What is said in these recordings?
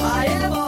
I am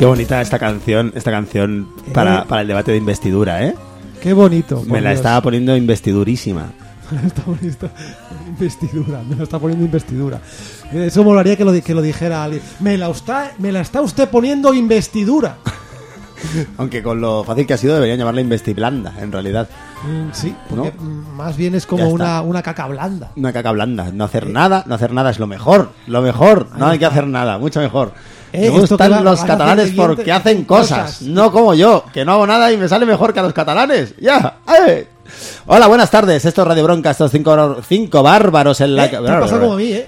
Qué bonita esta canción, esta canción para, para el debate de investidura, ¿eh? Qué bonito. Me la Dios. estaba poniendo investidurísima. Me la está poniendo investidura, me la está poniendo investidura. Eso molaría que lo, di- que lo dijera alguien. Me la, está, me la está usted poniendo investidura. Aunque con lo fácil que ha sido deberían llamarla investiblanda, en realidad. Mm, sí, porque ¿No? mm, más bien es Ya como está. una, una caca blanda. Una caca blanda. No hacer nada, no hacer nada es lo mejor. Lo mejor. No hay que hacer nada, mucho mejor. Eh, me gustan va- los catalanes porque hacen cosas, cosas. no como yo, que no hago nada y me sale mejor que a los catalanes. ¡Ya! ¡Eh! Hola, buenas tardes. Esto es Radio Bronca, estos cinco, cinco bárbaros en la Eh, te ha pasado como a mí, ¿eh?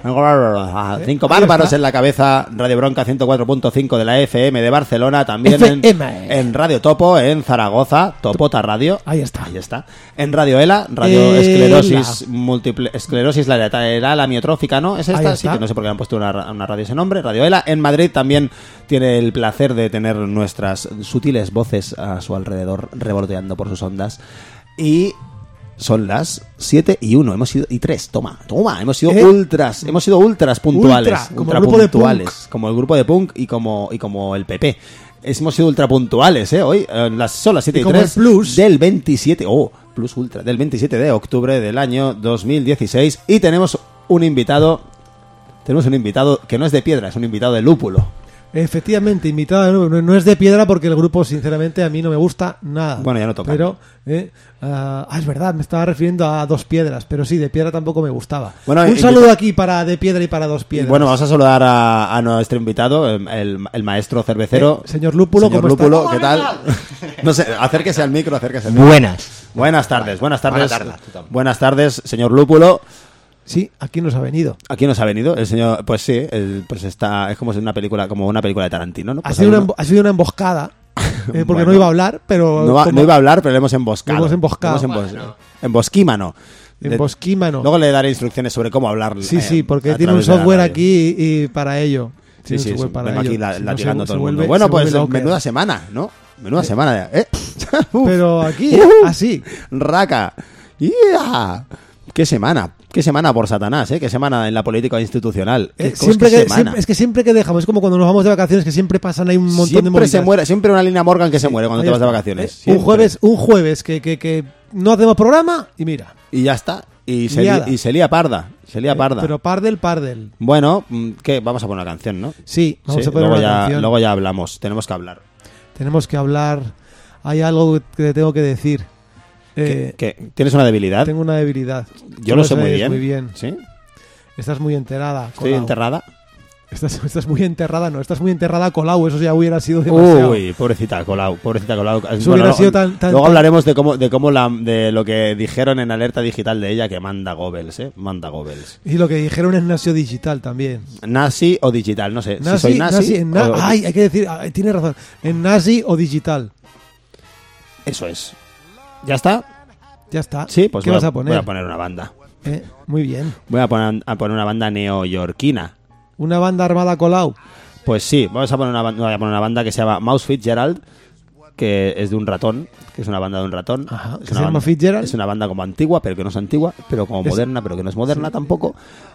Cinco ahí bárbaros está. en la cabeza. Radio Bronca 104.5 de la FM de Barcelona. También en, Radio Topo, en Zaragoza. Topota Radio. Ahí está. Ahí está. En Radio ELA, Radio. Esclerosis Múltiple Esclerosis lateral amiotrófica, ¿no? Es esta, sí, que no sé por qué han puesto una, una radio ese nombre, Radio ELA. En Madrid también tiene el placer de tener nuestras sutiles voces a su alrededor revoloteando por sus ondas. Y son las 7 y 1, hemos sido y 3, toma, toma, hemos sido ¿Eh? ultras, hemos sido ultras puntuales, Ultra, como ultra el grupo de puntuales, punk. como el grupo de punk y como y como el PP. Es- Hemos sido ultra puntuales, ¿eh? Hoy eh, las, son las 7 y, Y como el 3 plus. del 27, oh, plus ultra, del 27 de octubre del año 2016 y tenemos un invitado, tenemos un invitado que no es de piedra, es un invitado de lúpulo. Efectivamente, invitada no, es de piedra porque el grupo, sinceramente, a mí no me gusta nada. Bueno, ya no toca. Pero, eh, ah, ah, es verdad, me estaba refiriendo a dos piedras, pero sí, de piedra tampoco me gustaba. Bueno, Un saludo aquí para de piedra y para dos piedras. Bueno, vamos a saludar a, a nuestro invitado, el, el- el maestro cervecero. Eh, señor Lúpulo, Señor ¿cómo está? Lúpulo, ¿qué tal? No sé, acérquese al micro, acérquese al micro. Buenas. Buenas tardes, buenas tardes. Buenas tardes, señor Lúpulo. Sí, aquí nos ha venido. Aquí nos ha venido el señor, pues sí, el- pues está, es como si una película, como una película de Tarantino, ¿no? Ha Pues sido, una, ha sido una emboscada, eh, porque Bueno. no iba a hablar, pero... no, va- como- no iba a hablar, pero le hemos emboscado. Le hemos emboscado. Le hemos embos- Embosquímano. De- Embosquímano. Luego le daré instrucciones sobre cómo hablar. Sí, eh, sí, porque tiene un software aquí y, y para ello. Sí, sí, sí. para vengo ello. aquí la- Si no, latigando se- todo se el mundo. vuelve- bueno, pues menuda semana, ¿no? Menuda semana. ¿eh? Pero aquí, Uh. así. Raca. ¡Ya! ¡Qué semana! ¡Qué semana por Satanás, eh! ¡Qué semana en la política institucional! ¿Qué Eh, siempre que, semana? es que siempre que dejamos, es como cuando nos vamos de vacaciones, que siempre pasan ahí un montón de siempre movidas. se muere, siempre una línea Morgan que se muere cuando te vas de vacaciones. Eh, un jueves, un jueves que, que, que no hacemos programa y mira. Y ya está. Y se, Liada. li- y se lía parda. Se lía Eh, parda. Pero pardel, pardel. Bueno, mm, ¿qué? Vamos a poner una canción, ¿no? Sí, vamos Sí, a poner luego, una ya, canción. luego ya hablamos. Tenemos que hablar. Tenemos que hablar. Hay algo que te tengo que decir. Eh, ¿Qué- qué? ¿Tienes una debilidad? tengo una debilidad. Yo lo sé muy bien. muy bien. ¿Sí? Estás muy enterada. ¿Estoy enterrada? Estás, estás muy enterrada, no, estás muy enterrada Colau, eso ya hubiera sido demasiado. Uy, pobrecita Colau, pobrecita Colau. Eso hubiera luego, sido tan- tan- luego hablaremos de cómo, de cómo la, de lo que dijeron en alerta digital de ella que manda Goebbels, eh, manda Goebbels. Y lo que dijeron en Nasio Digital también. Nazi o digital, no sé. Nazi, si soy nazi, nazi, en na- o- ay, hay que decir, ay, tiene razón, en nazi o digital. eso es. ¿Ya está? Ya está. Sí, pues ¿Qué voy, vas a, poner? voy a poner una banda. Eh, muy bien. Voy a poner, a poner una banda neoyorquina. Una banda armada Colau. Pues sí, vamos a poner una, voy a poner una banda que se llama Mouse Fitzgerald, que es de un ratón, que es una banda de un ratón. Ajá, Es ¿que una se llama banda- Fitzgerald? Es una banda como antigua, pero que no es antigua, pero como Es- moderna, pero que no es moderna tampoco,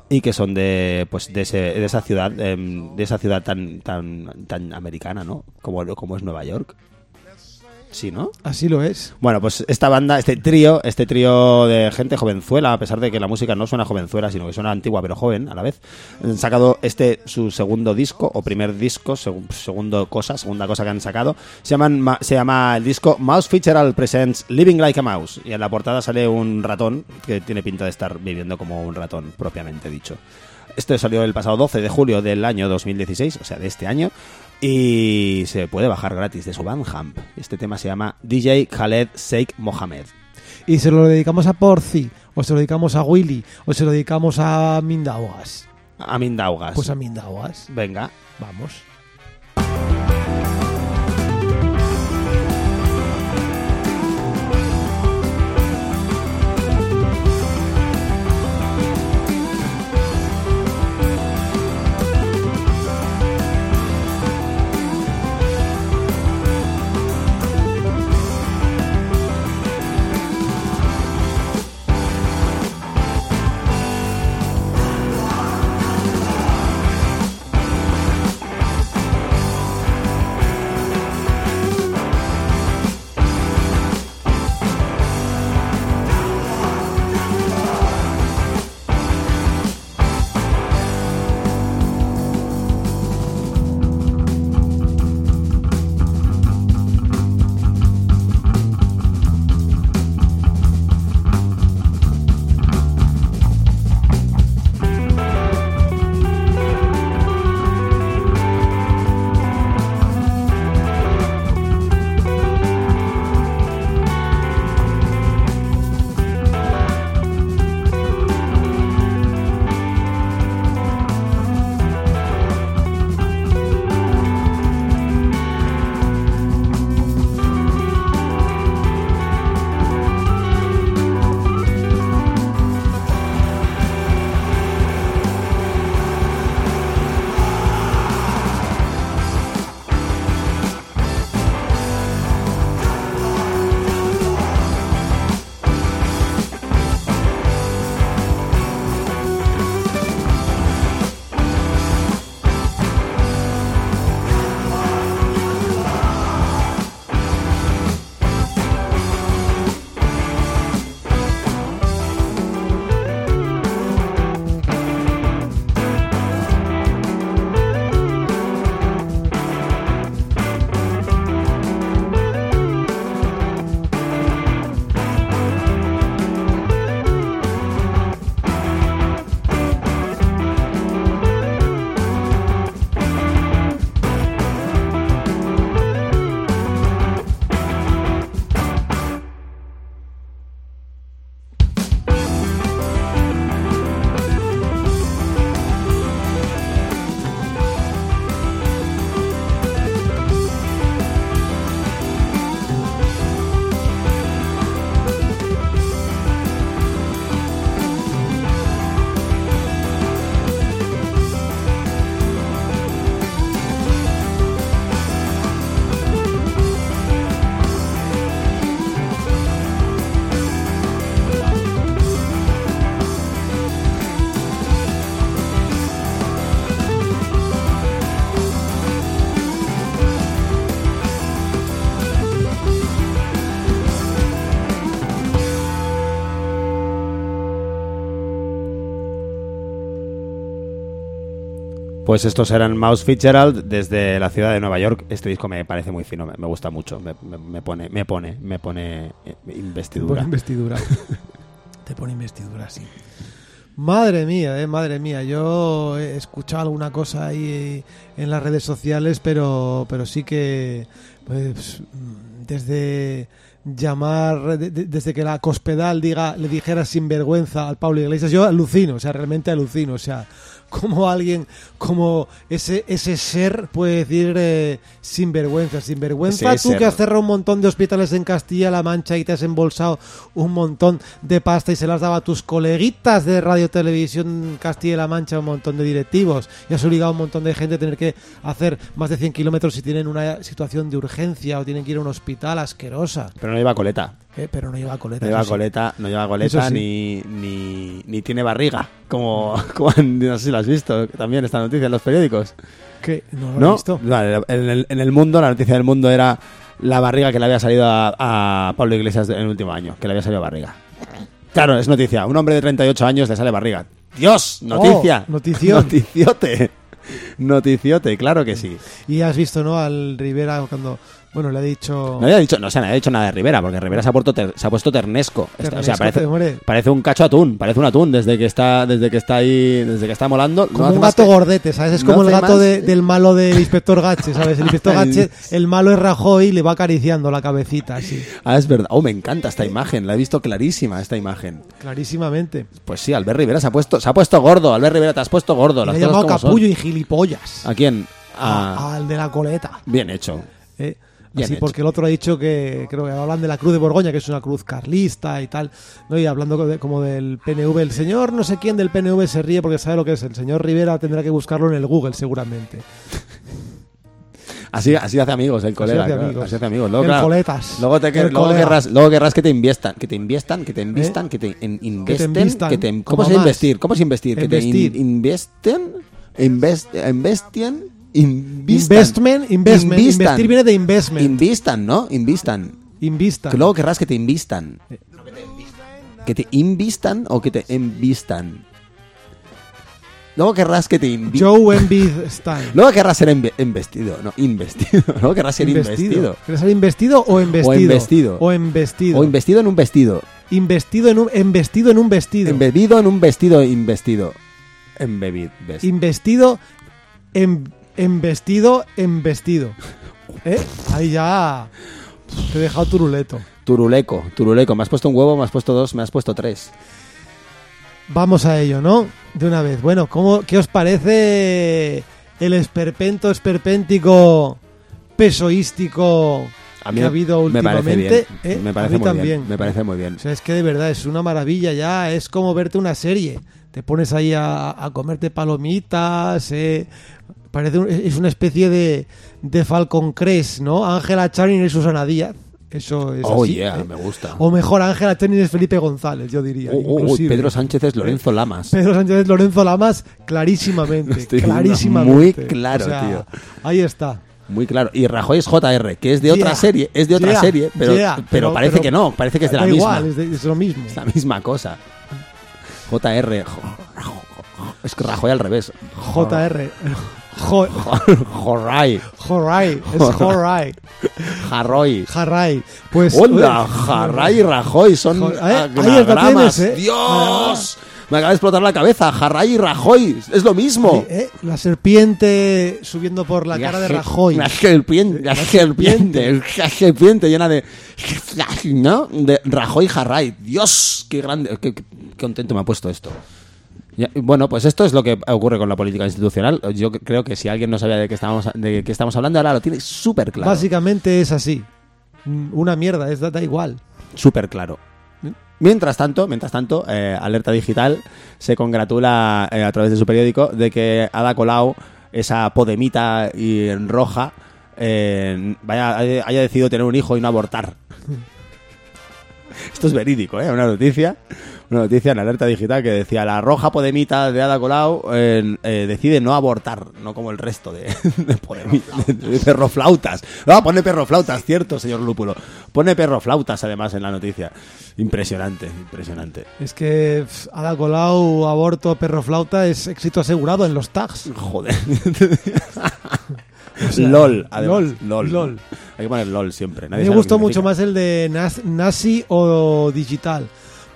y que son de pues de, ese- de esa ciudad, em, de esa ciudad tan tan tan americana, ¿no? Como como es Nueva York. Sí, ¿no? Así lo es. Bueno, pues esta banda, este trío, este trío de gente jovenzuela, a pesar de que la música no suena jovenzuela, sino que suena antigua pero joven a la vez, han sacado este su segundo disco o primer disco, segu- segundo cosa, segunda cosa que han sacado. Se llaman ma- se llama el disco Mouse Featural Presents Living Like a Mouse y en la portada sale un ratón que tiene pinta de estar viviendo como un ratón propiamente dicho. Esto salió el pasado 12 de julio del año 2016, o sea, de este año, y se puede bajar gratis de su Bandcamp. Este tema se llama DJ Khaled Sheikh Mohammed. Y se lo dedicamos a Porci, o se lo dedicamos a Willy, o se lo dedicamos a Mindaugas. Amin Daugas. Pues a Mindaugas. Venga. Vamos. Pues estos eran Mouse Fitzgerald desde la ciudad de Nueva York. Este disco me parece muy fino, me, me gusta mucho. Me, me- me pone, me pone, me pone eh, Te pone investidura. investidura. Te pone investidura, sí. Madre mía, eh, madre mía. Yo he escuchado alguna cosa ahí eh, en las redes sociales, pero, pero sí que pues, desde llamar, de- de- desde que la Cospedal diga, le dijera sinvergüenza al Pablo Iglesias, yo alucino, o sea, realmente alucino, o sea, como alguien, como ese, ese ser puede decir eh, sinvergüenza, sinvergüenza, Ese tú ser. que has cerrado un montón de hospitales en Castilla-La Mancha y te has embolsado un montón de pasta y se las daba a tus coleguitas de Radio Televisión Castilla-La Mancha, un montón de directivos, y has obligado a un montón de gente a tener que hacer más de 100 kilómetros si tienen una situación de urgencia o tienen que ir a un hospital asquerosa. Pero no lleva coleta. Eh, pero no lleva coleta. No lleva sí. coleta, no lleva coleta sí. ni, ni, ni tiene barriga. Como, como no sé si lo has visto también esta noticia en los periódicos. ¿Qué? No lo he ¿No? visto. Vale, en, el, en el mundo, la noticia del mundo era la barriga que le había salido a, a Pablo Iglesias en el último año. Que le había salido barriga. Claro, es noticia. Un hombre de 38 años le sale barriga. ¡Dios! ¡Noticia! Oh, notición. ¡Noticiote! Noticiote, claro que sí. Y has visto, ¿no? Al Rivera cuando, bueno, le ha dicho... No había dicho, no, o sea, no había dicho nada de Rivera, porque Rivera se ha, puesto ter- se ha puesto ternesco. Está- o sea, parece, parece un cacho atún, parece un atún desde que está, desde que está ahí, desde que está molando. Como no un gato que- gordete, ¿sabes? Es no como el gato de- del malo del inspector Gache, ¿sabes? El inspector. Gache, el malo es Rajoy y le va acariciando la cabecita, así, Ah, es verdad. Oh, me encanta esta imagen, la he visto clarísima esta imagen. clarísimamente. Pues sí, Albert Rivera se ha puesto, se ha puesto gordo. Albert Rivera, te has puesto gordo. Le ha llamado son. capullo y gilipollas. ¿A quién? A- A- al de la coleta. Bien hecho. ¿eh? Bien Así hecho. porque el otro ha dicho que creo que hablan de la cruz de Borgoña, que es una cruz carlista y tal, ¿no? Y hablando de- como del PNV, el señor no sé quién del PNV se ríe porque sabe lo que es. El señor Rivera tendrá que buscarlo en el Google seguramente. Así, así hace amigos el colega. hace claro, amigos. Así hace amigos. Luego, El claro, coletas. Luego, te, El luego querrás, luego querrás que te inviestan, que te inviestan, que te invistan, que te in- investen, invistan, que te, ¿cómo más. investir? ¿Cómo se investir? Que te in- investen, invest, investien, invistan. Investment, investment. Invistan. Investir viene de investment. Invistan, ¿no? Invistan. Invista. Que luego querrás que te invistan. Que te invistan o que te envistan. Luego querrás que te invistan. Joe Embiid Stan. Luego querrás ser inve- investido, no, investido. Luego querrás ser investido. ¿Quieres ser investido o embestido? embestido. O embestido. O investido en un vestido. investido en un embestido en un vestido. Embebido en un vestido investido. Embebido. investido en embestido en vestido. ¿Eh? Ahí ya te he dejado turuleto. Turuleco, turuleco. Me has puesto un huevo, me has puesto dos, me has puesto tres. Vamos a ello, ¿no? De una vez. Bueno, ¿cómo, ¿qué os parece el esperpento esperpéntico pesoístico A mí que ha habido me parece últimamente? bien. ¿Eh? Me A parece mí muy también. bien. Me parece muy bien. O sea, es que de verdad es una maravilla ya. Es como verte una serie. Te pones ahí a, a comerte palomitas. eh. Parece un- es una especie de, de Falcon Crest, ¿no? Ángela Channing y Susana Díaz. Eso es Oh, así, yeah, ¿eh? me gusta. O mejor, Ángela Channing es Felipe González, yo diría. Oh, oh, oh. Pedro Sánchez es Lorenzo Lamas. Pedro Sánchez es Lorenzo Lamas, clarísimamente. Clarísimamente. muy claro, O sea, tío. Ahí está. Muy claro. Y Rajoy es JR, que es de otra serie. Es de otra yeah, serie, pero, yeah, pero, pero- parece pero- que no. Parece que es de la misma. igual, es, de- es lo mismo. Es la misma cosa. JR. jo- Es que Rajoy al revés. JR. Jo- Joray. Joray. Es Joray. Jarroy. Jarray. Pues. Onda, Jarray y Rajoy son Jo- eh, anagramas. tienes, ¿eh? ¡Dios! Me acaba de explotar la cabeza. Jarray y Rajoy. Es lo mismo. eh, La serpiente subiendo por la cara de Rajoy. La serpiente, la serpiente, la serpiente llena de. ¿No? De Rajoy y Jarray. Dios, qué grande. Qué, qué contento me ha puesto esto. Ya, bueno, pues esto es lo que ocurre con la política institucional. Yo creo que si alguien no sabía de qué estamos, de qué estamos hablando, ahora lo tiene súper claro. Básicamente es así. Una mierda, es da, igual. Súper claro. Mientras tanto, mientras tanto, eh, Alerta Digital se congratula eh, a través de su periódico de que Ada Colau, esa podemita y en roja, eh, vaya, haya decidido tener un hijo y no abortar. Esto es verídico, ¿eh? Una noticia. Una noticia en Alerta Digital que decía la roja podemita de Ada Colau eh, eh, decide no abortar, no como el resto de, de, podemi- de- de perroflautas. No, pone perroflautas, cierto, señor Lúpulo. Pone perroflautas además en la noticia. Impresionante, impresionante. Es que pff, Ada Colau, aborto, perro flauta es éxito asegurado en los tags. Joder. sea, LOL, además. LOL, LOL. LOL. Hay que poner LOL siempre. Nadie me gustó mucho más el de Nasi o digital.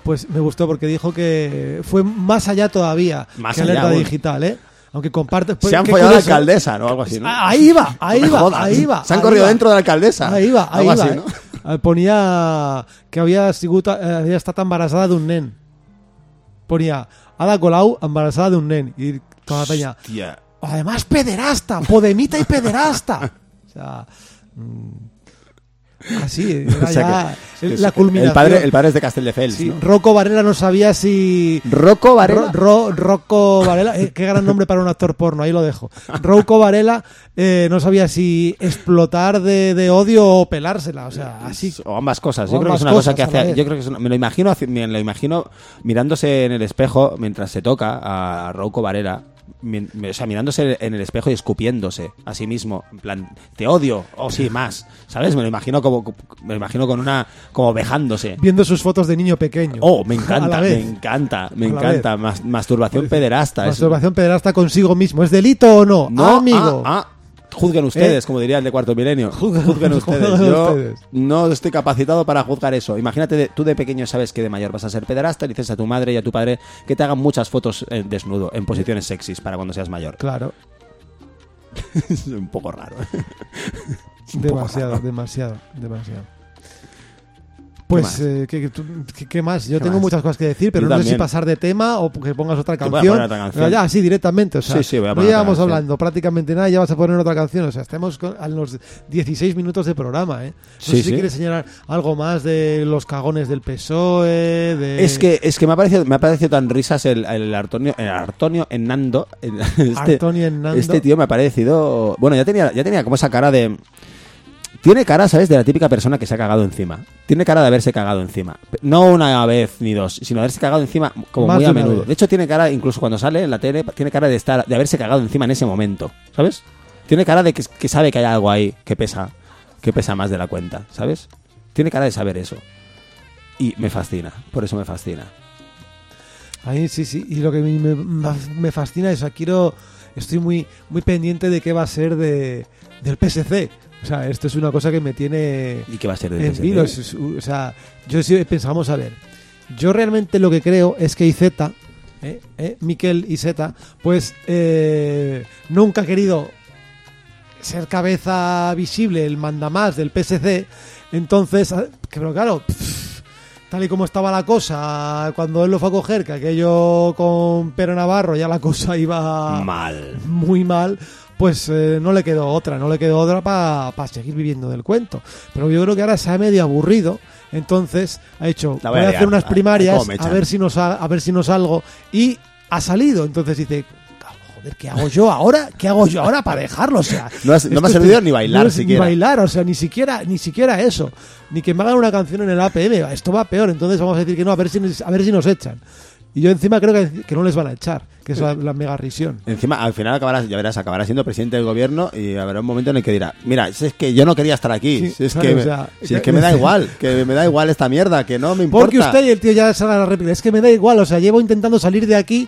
Pues me gustó porque dijo que fue más allá todavía Más que allá alerta digital, ¿eh? Aunque comparte... pues, Se han follado a la alcaldesa, ¿no? Algo así, ¿no? Ah, Ahí va, ahí No va, ahí va. Se han corrido va. dentro de la alcaldesa. Ahí va, ahí Algo va. así, eh. ¿no? Eh, Ponía que había sigut, eh, había estat embarazada d'un nen. Ponía Ada Colau embarazada d'un nen. Y toda la peña, además pederasta, podemita y pederasta. O sea, mm, así, era O sea ya que- el- es- la culminación. El padre, el padre es de Castelldefels, Sí, ¿no? Rocco Varela no sabía si... Rocco Varela. Ro- Ro- Rocco Varela, eh, qué gran nombre para un actor porno, ahí lo dejo. Rocco Varela eh, no sabía si explotar de, de odio o pelársela, o sea, así. o ambas cosas. Yo creo que es una cosa que hace. Yo creo que es una- me lo imagino, me lo imagino mirándose en el espejo mientras se toca a Rocco Varela. O sea, mirándose en el espejo y escupiéndose a sí mismo. En plan, te odio, o sí, más. ¿Sabes? Me lo imagino como. Me lo imagino con una. como vejándose. Viendo sus fotos de niño pequeño. Oh, me encanta, me encanta, me A encanta. Mas- masturbación pederasta. Masturbación pederasta consigo mismo. ¿Es delito o no? No, amigo. ah, ah, juzguen ustedes, ¿Eh? como diría el de cuarto milenio. Juzguen- Juzguen ustedes. juzguen Yo ustedes. no estoy capacitado para juzgar eso. Imagínate, de- tú de pequeño sabes que de mayor vas a ser pederasta y dices a tu madre y a tu padre que te hagan muchas fotos eh, desnudo, en posiciones sexys, para cuando seas mayor. Claro, es un poco raro. Poco demasiado, raro. demasiado, demasiado. Pues, eh, ¿qué, qué- qué- más? Yo ¿Qué tengo más? muchas cosas que decir, pero Yo no sé si pasar de tema o que pongas otra canción. otra canción. Ya, así directamente. O sea, Sí, sí, voy a no llevamos hablando prácticamente nada y ya vas a poner otra canción. O sea, estamos a los 16 minutos de programa, ¿eh? No Sí, sé si sí. quieres señalar algo más de los cagones del PSOE, de... Es que, es que me ha parecido, me ha parecido tan risas el, el Artonio, el Artonio Hernando. el- Este, Antonio Hernando. este tío me ha parecido. Bueno, ya tenía, ya tenía como esa cara de. Tiene cara, ¿sabes? De la típica persona que se ha cagado encima. Tiene cara de haberse cagado encima. No una vez ni dos, sino de haberse cagado encima como Más muy a menudo. vez. De hecho, tiene cara, incluso cuando sale en la tele, tiene cara de estar, de haberse cagado encima en ese momento. ¿Sabes? Tiene cara de que, que sabe que hay algo ahí que pesa, que pesa más de la cuenta, ¿sabes? Tiene cara de saber eso. Y me fascina, por eso me fascina. Ahí sí, sí. Y lo que me, me- me fascina es, quiero, estoy muy, muy pendiente de qué va a ser de, del PSC. O sea, esto es una cosa que me tiene ¿Y qué va a ser de en O sea, yo sí pensamos, a ver, yo realmente lo que creo es que IZ, eh, eh, Miquel IZ, pues eh, nunca ha querido ser cabeza visible, el mandamás del PSC. Entonces, ah, pero claro, pff, tal y como estaba la cosa cuando él lo fue a coger, que aquello con Pedro Navarro ya la cosa iba Mal. muy mal, pues eh, no le quedó otra, no le quedó otra para seguir viviendo del cuento. Pero yo creo que ahora se ha medio aburrido, entonces ha hecho, voy a hacer unas primarias a ver si no sal- a ver si no salgo y ha salido, entonces dice Joder, ¿qué hago yo ahora? ¿Qué hago yo ahora para dejarlo? O sea, No has- no esto me ha servido ni bailar no siquiera. Ni bailar, o sea, ni siquiera, ni siquiera eso. Ni que me hagan una canción en el APM. Esto va peor, entonces vamos a decir que no, a ver si, a ver si nos echan. Y yo encima creo que, que no les van a echar, que es la, la mega risión. Encima, al final acabarás, ya verás, acabarás siendo presidente del gobierno y habrá un momento en el que dirá, mira, si es que yo no quería estar aquí, Sí, si es, claro, que, o me- sea, si es que me da igual, que me da igual esta mierda, que no me importa. Porque usted y el tío ya sale a la réplica. Es que me da igual, o sea, llevo intentando salir de aquí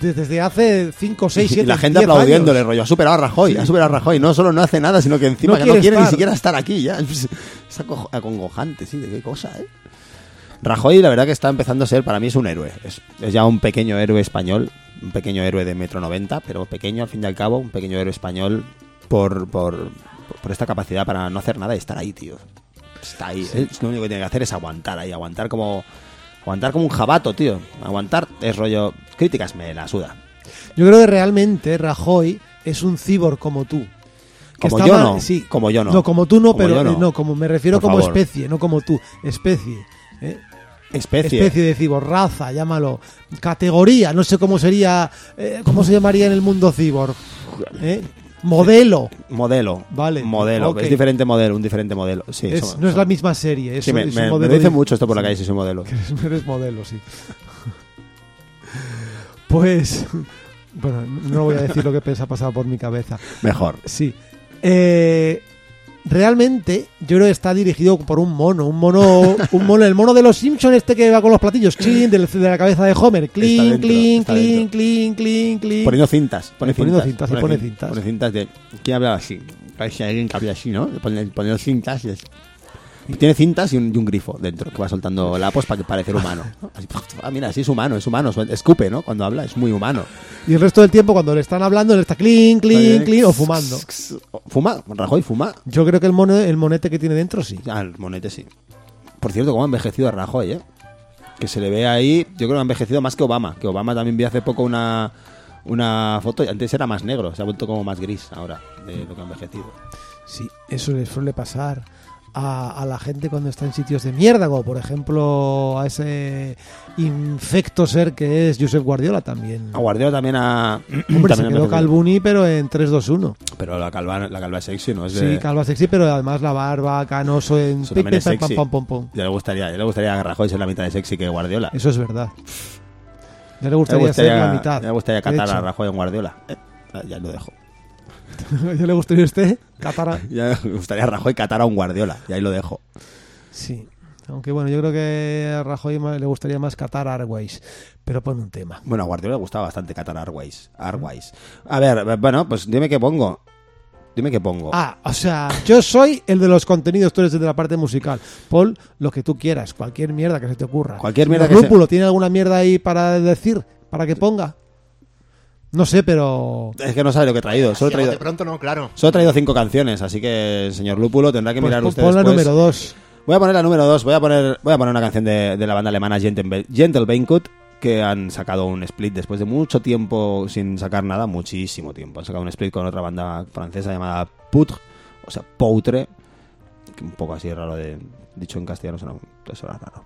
desde hace 5, 6, 7 y la gente aplaudiéndole, rollo, ha superado a Rajoy, ha superado a Rajoy, no solo no hace nada, sino que encima No que no quiere ni siquiera estar aquí ya. Es aco- acongojante, sí, de qué cosa, ¿eh? Rajoy, la verdad que está empezando a ser, para mí es un héroe. Es, es ya un pequeño héroe español, un pequeño héroe de metro 90, pero pequeño al fin y al cabo, un pequeño héroe español por, por, por esta capacidad para no hacer nada y estar ahí, tío. Está ahí. Es lo único que tiene que hacer es aguantar ahí, aguantar como aguantar como un jabato, tío. Aguantar es rollo críticas me la suda. Yo creo que realmente Rajoy es un cibor como tú. Que Como yo mal- no, sí. como yo no. No, como tú no, Como pero no. no, como me refiero Por como favor. especie, no como tú. Especie. ¿eh? Especie. Especie de cibor, raza, llámalo. Categoría, no sé cómo sería, eh, cómo se llamaría en el mundo cibor. ¿eh? Modelo. Modelo. Vale, Modelo. Es diferente modelo, un diferente modelo. Sí, Es- somos- no es la misma serie. Es, Sí, me, es me- dif- mucho esto por la calle si soy modelo. Eres modelo, sí. Pues. Bueno, no voy a decir lo que pensa ha pasado por mi cabeza. Mejor. Sí. Eh, realmente, yo creo que está dirigido por un mono. Un mono, un mono, el mono de los Simpsons, este que va con los platillos, clean, de la cabeza de Homer. Clean, clean, clean, clean, clean, clean. Poniendo cintas. Pone Poniendo cintas. cintas, pone cin- cintas. Pone cintas de. ¿Quién hablaba así? Parece alguien que habla así, ¿no? Poniendo cintas y es- Tiene cintas y un, y un grifo dentro que va soltando lapos para que parecer humano. Así, ah, mira, sí es humano, es humano. Escupe, ¿no? Cuando habla, es muy humano. Y el resto del tiempo, cuando le están hablando, él está clean, clean, clean o fumando. Fuma, Rajoy fuma. Yo creo que el, mono- el monete que tiene dentro sí. Ah, el monete sí. Por cierto, cómo ha envejecido Rajoy, ¿eh? Que se le ve ahí, yo creo que ha envejecido más que Obama. Que Obama también vi hace poco una, una foto y antes era más negro, se ha vuelto como más gris ahora de lo que ha envejecido. Sí, eso le suele pasar a, a la gente cuando está en sitios de mierda, como por ejemplo a ese infecto ser que es Josep Guardiola también. A Guardiola también ha... Hombre, también se quedó. Calvuni, pero en 3-2-1. Pero la calva, la calva es sexy, ¿no? Es Sí, de- calva sexy, pero además la barba, canoso en Eso también es sexy. pam, pam, pam. Ya le gustaría, ya le gustaría a Rajoy ser la mitad de sexy que Guardiola. Eso es verdad. Ya le Ya gustaría, le ser gustaría, la mitad. ya le gustaría catar a. Rajoy en Guardiola. Eh, ya lo dejo. ¿Ya le gustaría a usted? Catara. Ya me gustaría a Rajoy catar a un Guardiola. Y ahí lo dejo. Sí. Aunque bueno, yo creo que a Rajoy le gustaría más Qatar Airways. Pero pon un tema. Bueno, a Guardiola le gustaba bastante catar Airways. Airways. A ver, bueno, pues dime qué pongo. Dime qué pongo. Ah, o sea, yo soy el de los contenidos, tú eres el de la parte musical. Pon lo que tú quieras, cualquier mierda que se te ocurra. Cualquier mierda que se- ¿tiene alguna mierda ahí para decir? ¿Para que ponga? No sé, pero... Es que no sabe lo que he traído. Solo he traído, pronto no, claro. solo he traído cinco canciones, así que, señor Lúpulo, tendrá que Pues mirar usted pon la número dos. Voy a poner la número 2. Voy a poner, voy a poner una canción de, de la banda alemana Gentle, Gentle Banquet que han sacado un split después de mucho tiempo sin sacar nada, muchísimo tiempo. Han sacado un split con otra banda francesa llamada Poutre, o sea, Poutre, que un poco así raro de dicho en castellano suena, suena raro.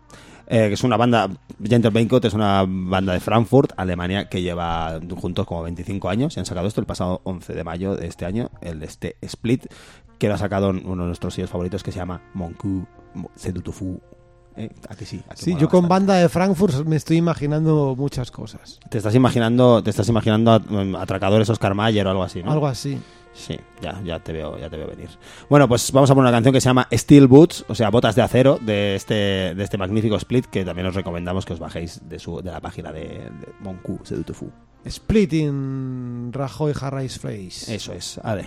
Eh, que es una banda, Gentle Banquet es una banda de Frankfurt, Alemania, que lleva juntos como 25 años y han sacado esto el pasado 11 de mayo de este año, el este split, que lo ha sacado uno de nuestros sellos favoritos que se llama Monku Sedutofu. ¿Eh? ¿A que sí? ¿A que Sí, yo con banda de Frankfurt me estoy imaginando muchas cosas. Te estás imaginando, te estás imaginando atracadores Oscar Mayer o algo así, ¿no? Algo así. Sí, ya, ya te veo, ya te veo venir. Bueno, pues vamos a poner una canción que se llama Steel Boots, o sea, botas de acero, de este, de este magnífico split que también os recomendamos que os bajéis de su, de la página de, de Monku Sedutofu. Splitting Rajoy Harris Face. Eso es, vale.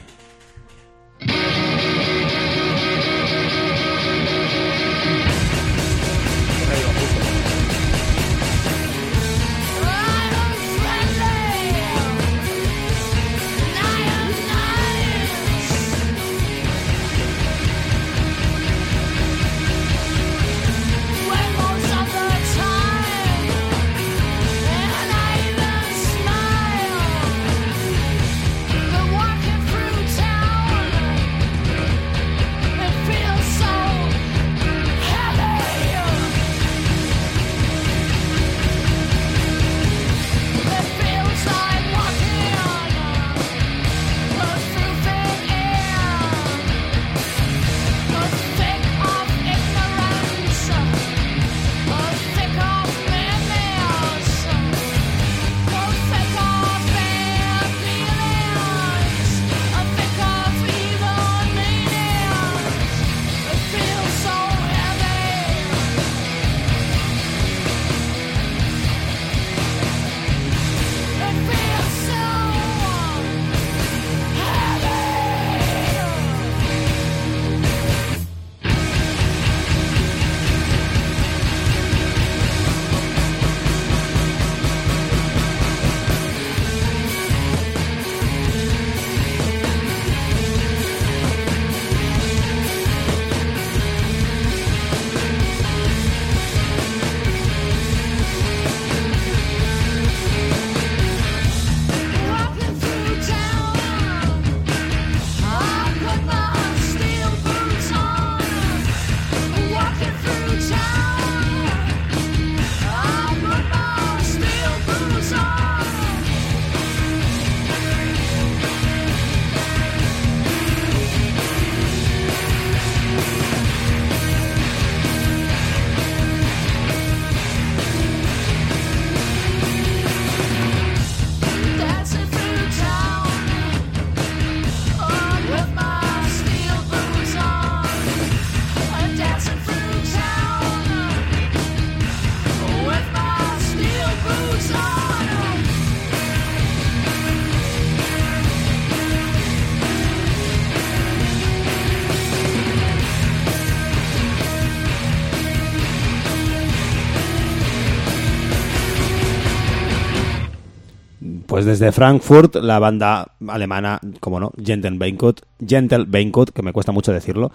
Pues desde Frankfurt, la banda alemana, como no, Gentle Beinkut, Gentle Beinkut, que me cuesta mucho decirlo,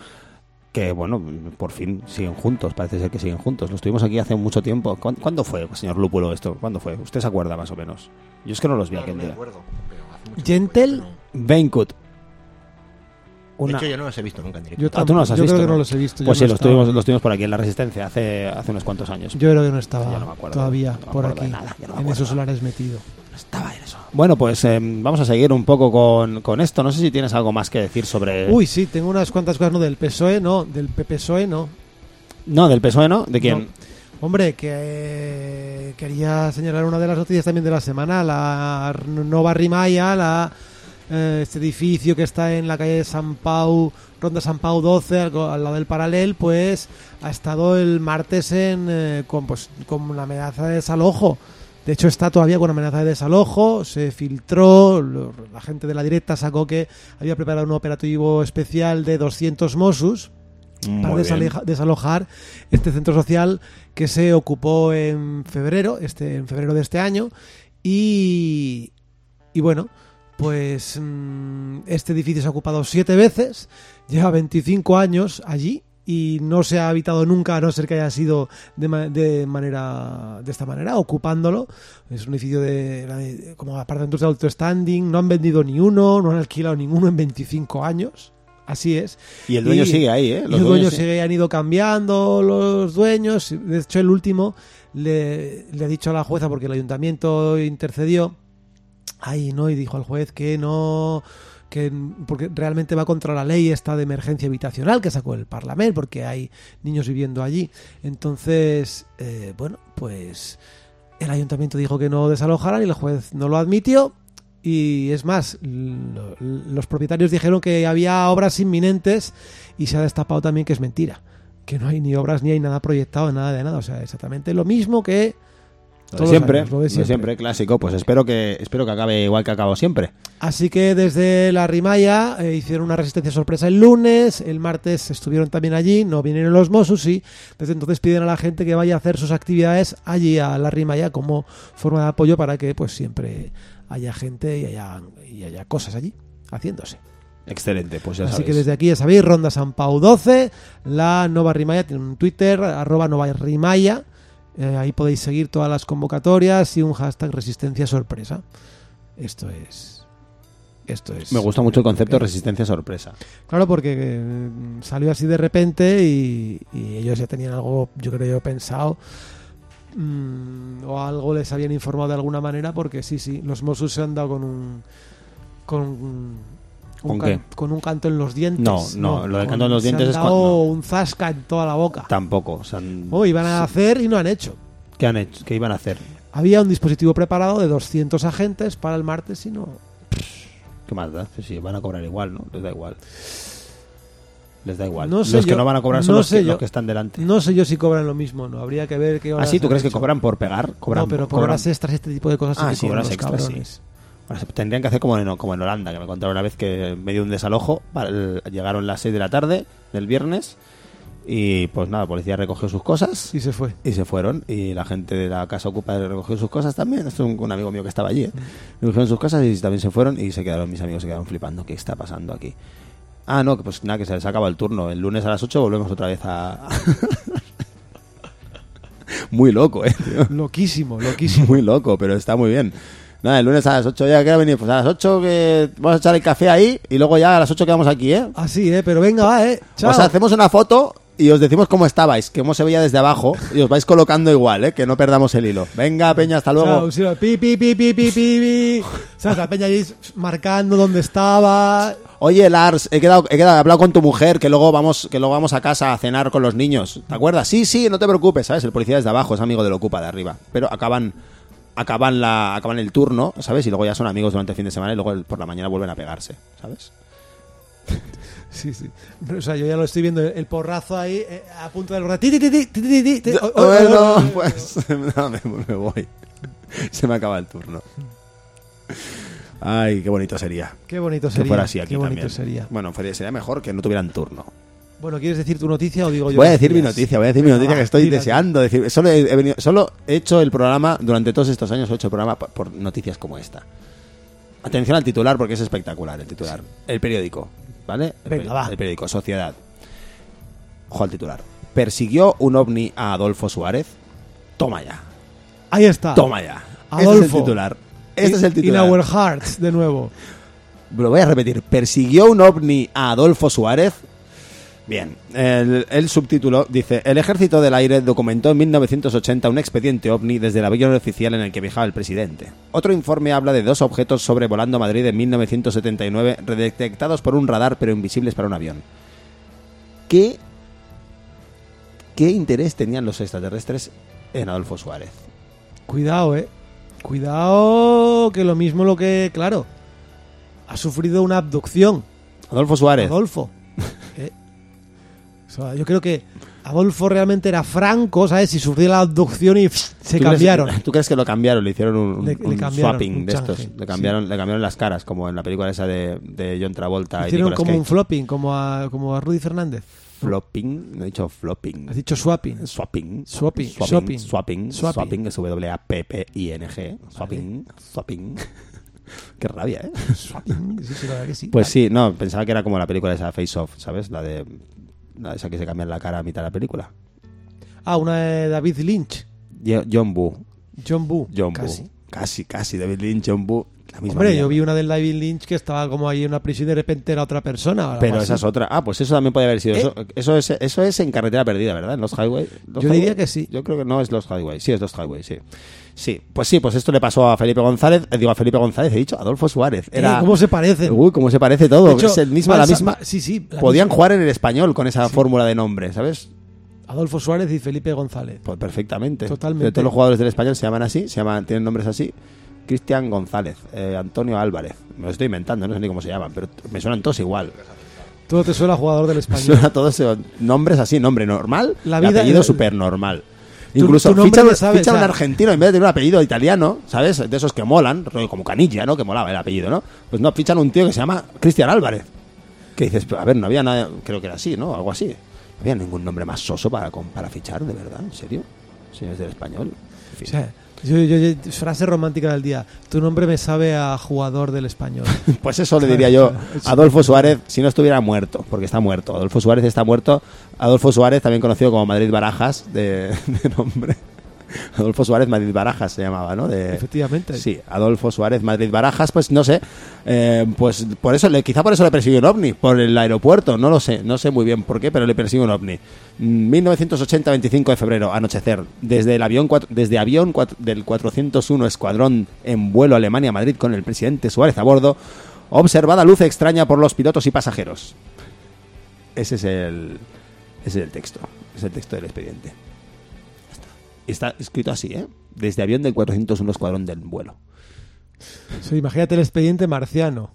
que bueno, por fin siguen juntos, parece ser que siguen juntos. Lo estuvimos aquí hace mucho tiempo. ¿Cuán- ¿Cuándo fue, señor Lúpulo, esto? ¿Cuándo fue? ¿Usted se acuerda más o menos? Yo es que no los vi No, aquel no me día. acuerdo, pero hace mucho Gentle, Beinkut. no. De Una... hecho, yo no los he visto nunca en directo. yo, Ah, tú no los has yo visto, creo que ¿no? no los he visto. yo Pues sí, no los tuvimos, los tuvimos por aquí en La Resistencia hace, hace unos cuantos años. Yo creo que no estaba me acuerdo, todavía por aquí, nada, en esos solares metido. Estaba en eso. Bueno, pues eh, vamos a seguir un poco con, con esto. No sé si tienes algo más que decir sobre... Uy, sí, tengo unas cuantas cosas, no, del PSOE, no, del PPSOE, no. No, del PSOE, ¿no? ¿De quién? No. Hombre, que eh, quería señalar una de las noticias también de la semana, la Nova Rimaya, la, eh, este edificio que está en la calle de San Pau, Ronda San Pau 12, al, al lado del Paralel, pues ha estado el martes en, eh, con, pues, con una amenaza de desalojo. De hecho, está todavía con amenaza de desalojo. Se filtró, lo- la gente de la directa sacó que había preparado un operativo especial de 200 Mossos para desaleja- desalojar este centro social que se ocupó en febrero, este, en febrero de este año. Y, y bueno, pues mm, este edificio se ha ocupado siete veces, lleva 25 años allí y no se ha habitado nunca, a no ser que haya sido de, ma- de manera de esta manera, ocupándolo. Es un edificio de, de- como apartamentos de alto standing, no han vendido ni uno, no han alquilado ninguno en 25 años. Así es. Y el dueño Y- sigue ahí, ¿eh? Los los dueños dueños sí. sigue- han ido cambiando los dueños. De hecho, el último le, le ha dicho a la jueza, porque el ayuntamiento intercedió ahí, ¿no? Y dijo al juez que no que porque realmente va contra la ley esta de emergencia habitacional que sacó el Parlamento porque hay niños viviendo allí. Entonces eh, bueno pues el ayuntamiento dijo que no desalojaran y el juez no lo admitió. Y es más lo- los propietarios dijeron que había obras inminentes y se ha destapado también que es mentira que no hay ni obras ni hay nada proyectado nada de nada. O sea exactamente lo mismo que Lo de siempre, años, lo lo de de siempre, clásico. Pues espero que espero que acabe igual que acabado siempre. Así que desde la Rimaya eh, hicieron una resistencia sorpresa el lunes, el martes estuvieron también allí, no vinieron los Mossos y desde entonces piden a la gente que vaya a hacer sus actividades allí a la Rimaya como forma de apoyo para que pues siempre haya gente y haya, y haya cosas allí haciéndose. Excelente, pues ya Así sabéis. que desde aquí ya sabéis, Ronda San Pau 12, la Nova Rimaya tiene un Twitter, arroba Nova Rimaya, eh, ahí podéis seguir todas las convocatorias y un hashtag resistencia sorpresa. Esto es... Esto es... Me gusta mucho el concepto de resistencia sorpresa. Claro, porque eh, salió así de repente y, y ellos ya tenían algo, yo creo yo, pensado. mm, o algo les habían informado de alguna manera, porque sí, sí, los Mossos se han dado con un. con un. ¿Con un qué? con un canto en los dientes. No, no, lo del con- canto en los se dientes han es cuando- un zasca en toda la boca. Tampoco. O sea, n- Oh, iban a hacer y no han hecho. ¿Qué han hecho? ¿Qué iban a hacer? Había un dispositivo preparado de 200 agentes para el martes y no. ¿Qué más da? Sí, van a cobrar igual, ¿no? Les da igual. Les da igual. No sé los que yo- no van a cobrar son no los, sé que, yo. los que están delante. No sé yo si cobran lo mismo, ¿no? Habría que ver qué ¿Ah, sí? ¿Tú han crees que cobran por pegar? Cobran, no, pero por cobran- horas extras, este tipo de cosas Ah, sí, cobran extras, cabrones. Se- Tendrían que hacer como en, como en Holanda, que me contaron una vez que en medio de un desalojo llegaron las 6 de la tarde del viernes y pues nada, la policía recogió sus cosas Y se fue. y se fueron y la gente de la casa ocupa recogió sus cosas también. Esto es un, un amigo mío que estaba allí. ¿eh? Recogieron sus cosas y también se fueron y se quedaron, mis amigos se quedaron flipando. ¿Qué está pasando aquí? Ah, no, que pues nada, que se les acaba el turno. El lunes a las 8 volvemos otra vez a... muy loco, eh, tío. Loquísimo, loquísimo. Muy loco, pero está muy bien. Nada, el lunes a las 8 ya que venir. Pues a las 8 que vamos a echar el café ahí y luego ya a las 8 quedamos aquí, ¿eh? Así, ¿eh? Pero venga, va, ¿eh? Chao. O sea, hacemos una foto y os decimos cómo estabais, cómo se veía desde abajo y os vais colocando igual, ¿eh? Que no perdamos el hilo. Venga, Peña, hasta luego. Chao, sí, pi, pi, pi, pi, pi, pi, pi. ¿Sabes? La peña ahí marcando dónde estaba. Oye, Lars, he quedado, he quedado, he hablado con tu mujer que luego vamos, que luego vamos a casa a cenar con los niños. ¿Te acuerdas? Sí, sí, no te preocupes, ¿sabes? El policía desde abajo es amigo del ocupa de arriba. Pero acaban, acaban la, acaban el turno, ¿sabes? Y luego ya son amigos durante el fin de semana y luego por la mañana vuelven a pegarse, ¿sabes? Sí, sí. O sea, yo ya lo estoy viendo, el porrazo ahí eh, a punto del. Oh, oh, bueno, pues no, me, me voy. Se me acaba el turno. Ay, qué bonito sería. Qué bonito Que sería. fuera así aquí Qué bonito también. sería. Bueno, sería mejor que no tuvieran turno. Bueno, ¿quieres decir tu noticia o digo yo? Voy a decir mi noticia, voy a decir mi noticia que estoy tírate. deseando decir. Solo he, he venido- solo he hecho el programa, durante todos estos años he hecho el programa por, por noticias como esta. Atención al titular porque es espectacular el titular. El periódico, ¿vale? El, Venga, peri- va. el periódico, Sociedad. Ojo al titular. ¿Persiguió un ovni a Adolfo Suárez? Toma ya, Ahí está. toma ya. Este es el Adolfo. titular. Este es el In titular. our hearts, de nuevo. Lo voy a repetir. ¿Persiguió un ovni a Adolfo Suárez? Bien, el, el subtítulo dice, el ejército del aire documentó en 1980 un expediente ovni desde el avión oficial en el que viajaba el presidente. Otro informe habla de dos objetos sobrevolando Madrid en 1979, redetectados por un radar pero invisibles para un avión. ¿Qué, qué interés tenían los extraterrestres en Adolfo Suárez? Cuidado, eh. Cuidado, que lo mismo lo que, claro, ha sufrido una abducción. Adolfo Suárez. Adolfo. Eh, o sea, yo creo que Adolfo realmente era franco, ¿sabes? Y sufrió la abducción y pff, se ¿Tú cambiaron. Crees, ¿Tú crees que lo cambiaron? Le hicieron un, un- Le- le un cambiaron, swapping un de estos. Le cambiaron, le cambiaron las caras, como en la película esa de, de John Travolta y Hicieron como un flopping, como a, como a Rudy Fernández. Flopping, no he dicho flopping. Has dicho swapping. Swapping. Swapping, Swapping. Swapping. Swapping. Swapping es W-A-P-P-I-N-G. Swapping. Swapping. Qué rabia, ¿eh? Swapping, sí, sí, la verdad que sí. Pues sí, no, pensaba que era como la película esa Face Off, ¿sabes? La de. La esa que se cambia la cara a mitad de la película. Ah, una de David Lynch. Yo- John Boo. John Boo. John Casi. Boo. Casi, casi. David Lynch, John Boo. La misma Hombre, yo vi una del David Lynch que estaba como ahí en una prisión y de repente era otra persona. Pero así. esa es otra. Ah, pues eso también puede haber sido. ¿Eh? Eso, eso, es, eso es en carretera perdida, ¿verdad? En los highway. Los Yo highway. diría que sí. Yo creo que no es los highway. Sí, es los highway, sí. Sí, pues sí, pues esto le pasó a Felipe González. eh, digo, a Felipe González, he dicho, Adolfo Suárez. Eh, Era... ¿Cómo se parecen? Uy, cómo se parece todo. De hecho, es el mismo, la Balsa- misma. Ba- sí, sí, la Podían misma. jugar en el español con esa fórmula de nombre, ¿sabes? Adolfo Suárez y Felipe González. Pues perfectamente. Totalmente. De todos los jugadores del español se llaman así, se llaman, tienen nombres así. Cristian González, eh, Antonio Álvarez. Me lo estoy inventando, no sé ni cómo se llaman, pero me suenan todos igual. Todo te suena a jugador del español. Suena todos esos nombres así, nombre normal, La y vida- apellido el- súper normal. Incluso fichan, sabes, fichan o un argentino en vez de tener un apellido italiano, ¿sabes? De esos que molan, como Canilla, ¿no? Que molaba el apellido, ¿no? Pues no, fichan un tío que se llama Cristian Álvarez. Que dices, a ver, no había nada, creo que era así, ¿no? Algo así. No había ningún nombre más soso para, para fichar, de verdad, ¿en serio? Señores del español. En fin. O sea, frase romántica del día. Tu nombre me sabe a jugador del español. Pues eso le diría yo Adolfo Suárez si no estuviera muerto, porque está muerto. Adolfo Suárez está muerto. Adolfo Suárez, también conocido como Madrid Barajas, de nombre. Adolfo Suárez Madrid Barajas se llamaba, ¿no? De, Efectivamente. Sí, Adolfo Suárez Madrid Barajas, pues no sé, eh, pues por eso, le, quizá por eso le persiguió un ovni, por el aeropuerto, no lo sé, no sé muy bien por qué, pero le persiguió un ovni. Mm, 1980, 25 de febrero, anochecer, desde el avión, desde avión del 401 Escuadrón en vuelo a Alemania, Madrid, con el presidente Suárez a bordo, observada luz extraña por los pilotos y pasajeros. Ese es el, ese es el texto, es el texto del expediente. Está. Escrito así, ¿eh? Desde avión del 401 Escuadrón del vuelo. Sí, imagínate el expediente marciano.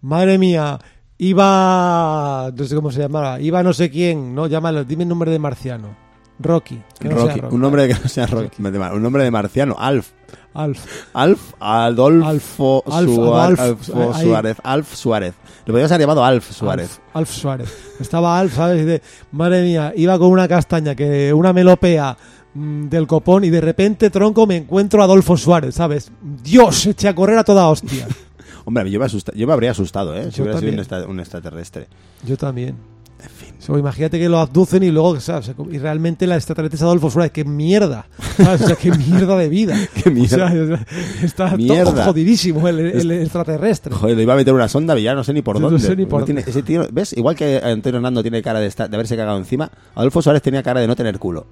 Madre mía, iba. No sé cómo se llamaba. Iba no sé quién, ¿no? Llámalo, dime el nombre de marciano. Rocky. que no sea Rocky, un nombre que no sea Rocky, un nombre de marciano, Alf. Alf. Alf Adolfo Alf, Suá- Alf. Suárez. Alf Suárez. Lo podrías haber llamado Alf Suárez. Alf, Suárez. Estaba Alf, ¿sabes? Y dice, madre mía, iba con una castaña, que una melopea mm, del copón y de repente, tronco, me encuentro a Adolfo Suárez, ¿sabes? Dios, eché a correr a toda hostia. Hombre, yo me, asusta- yo me habría asustado, ¿eh? Si hubiera sido un extraterrestre. Yo también. En fin. So, imagínate que lo abducen y luego, ¿sabes? Y realmente la extraterrestre es Adolfo Suárez. ¡Qué mierda! ¿Sabes? O sea, ¡qué mierda de vida! Qué mierda. O sea, está todo Mierda. jodidísimo el, el extraterrestre. Joder, le iba a meter una sonda y ya no sé ni por No dónde. sé ni por No tiene- dónde. ese tío, ¿Ves? Igual que Antonio Hernando tiene cara de, estar- de haberse cagado encima, Adolfo Suárez tenía cara de no tener culo.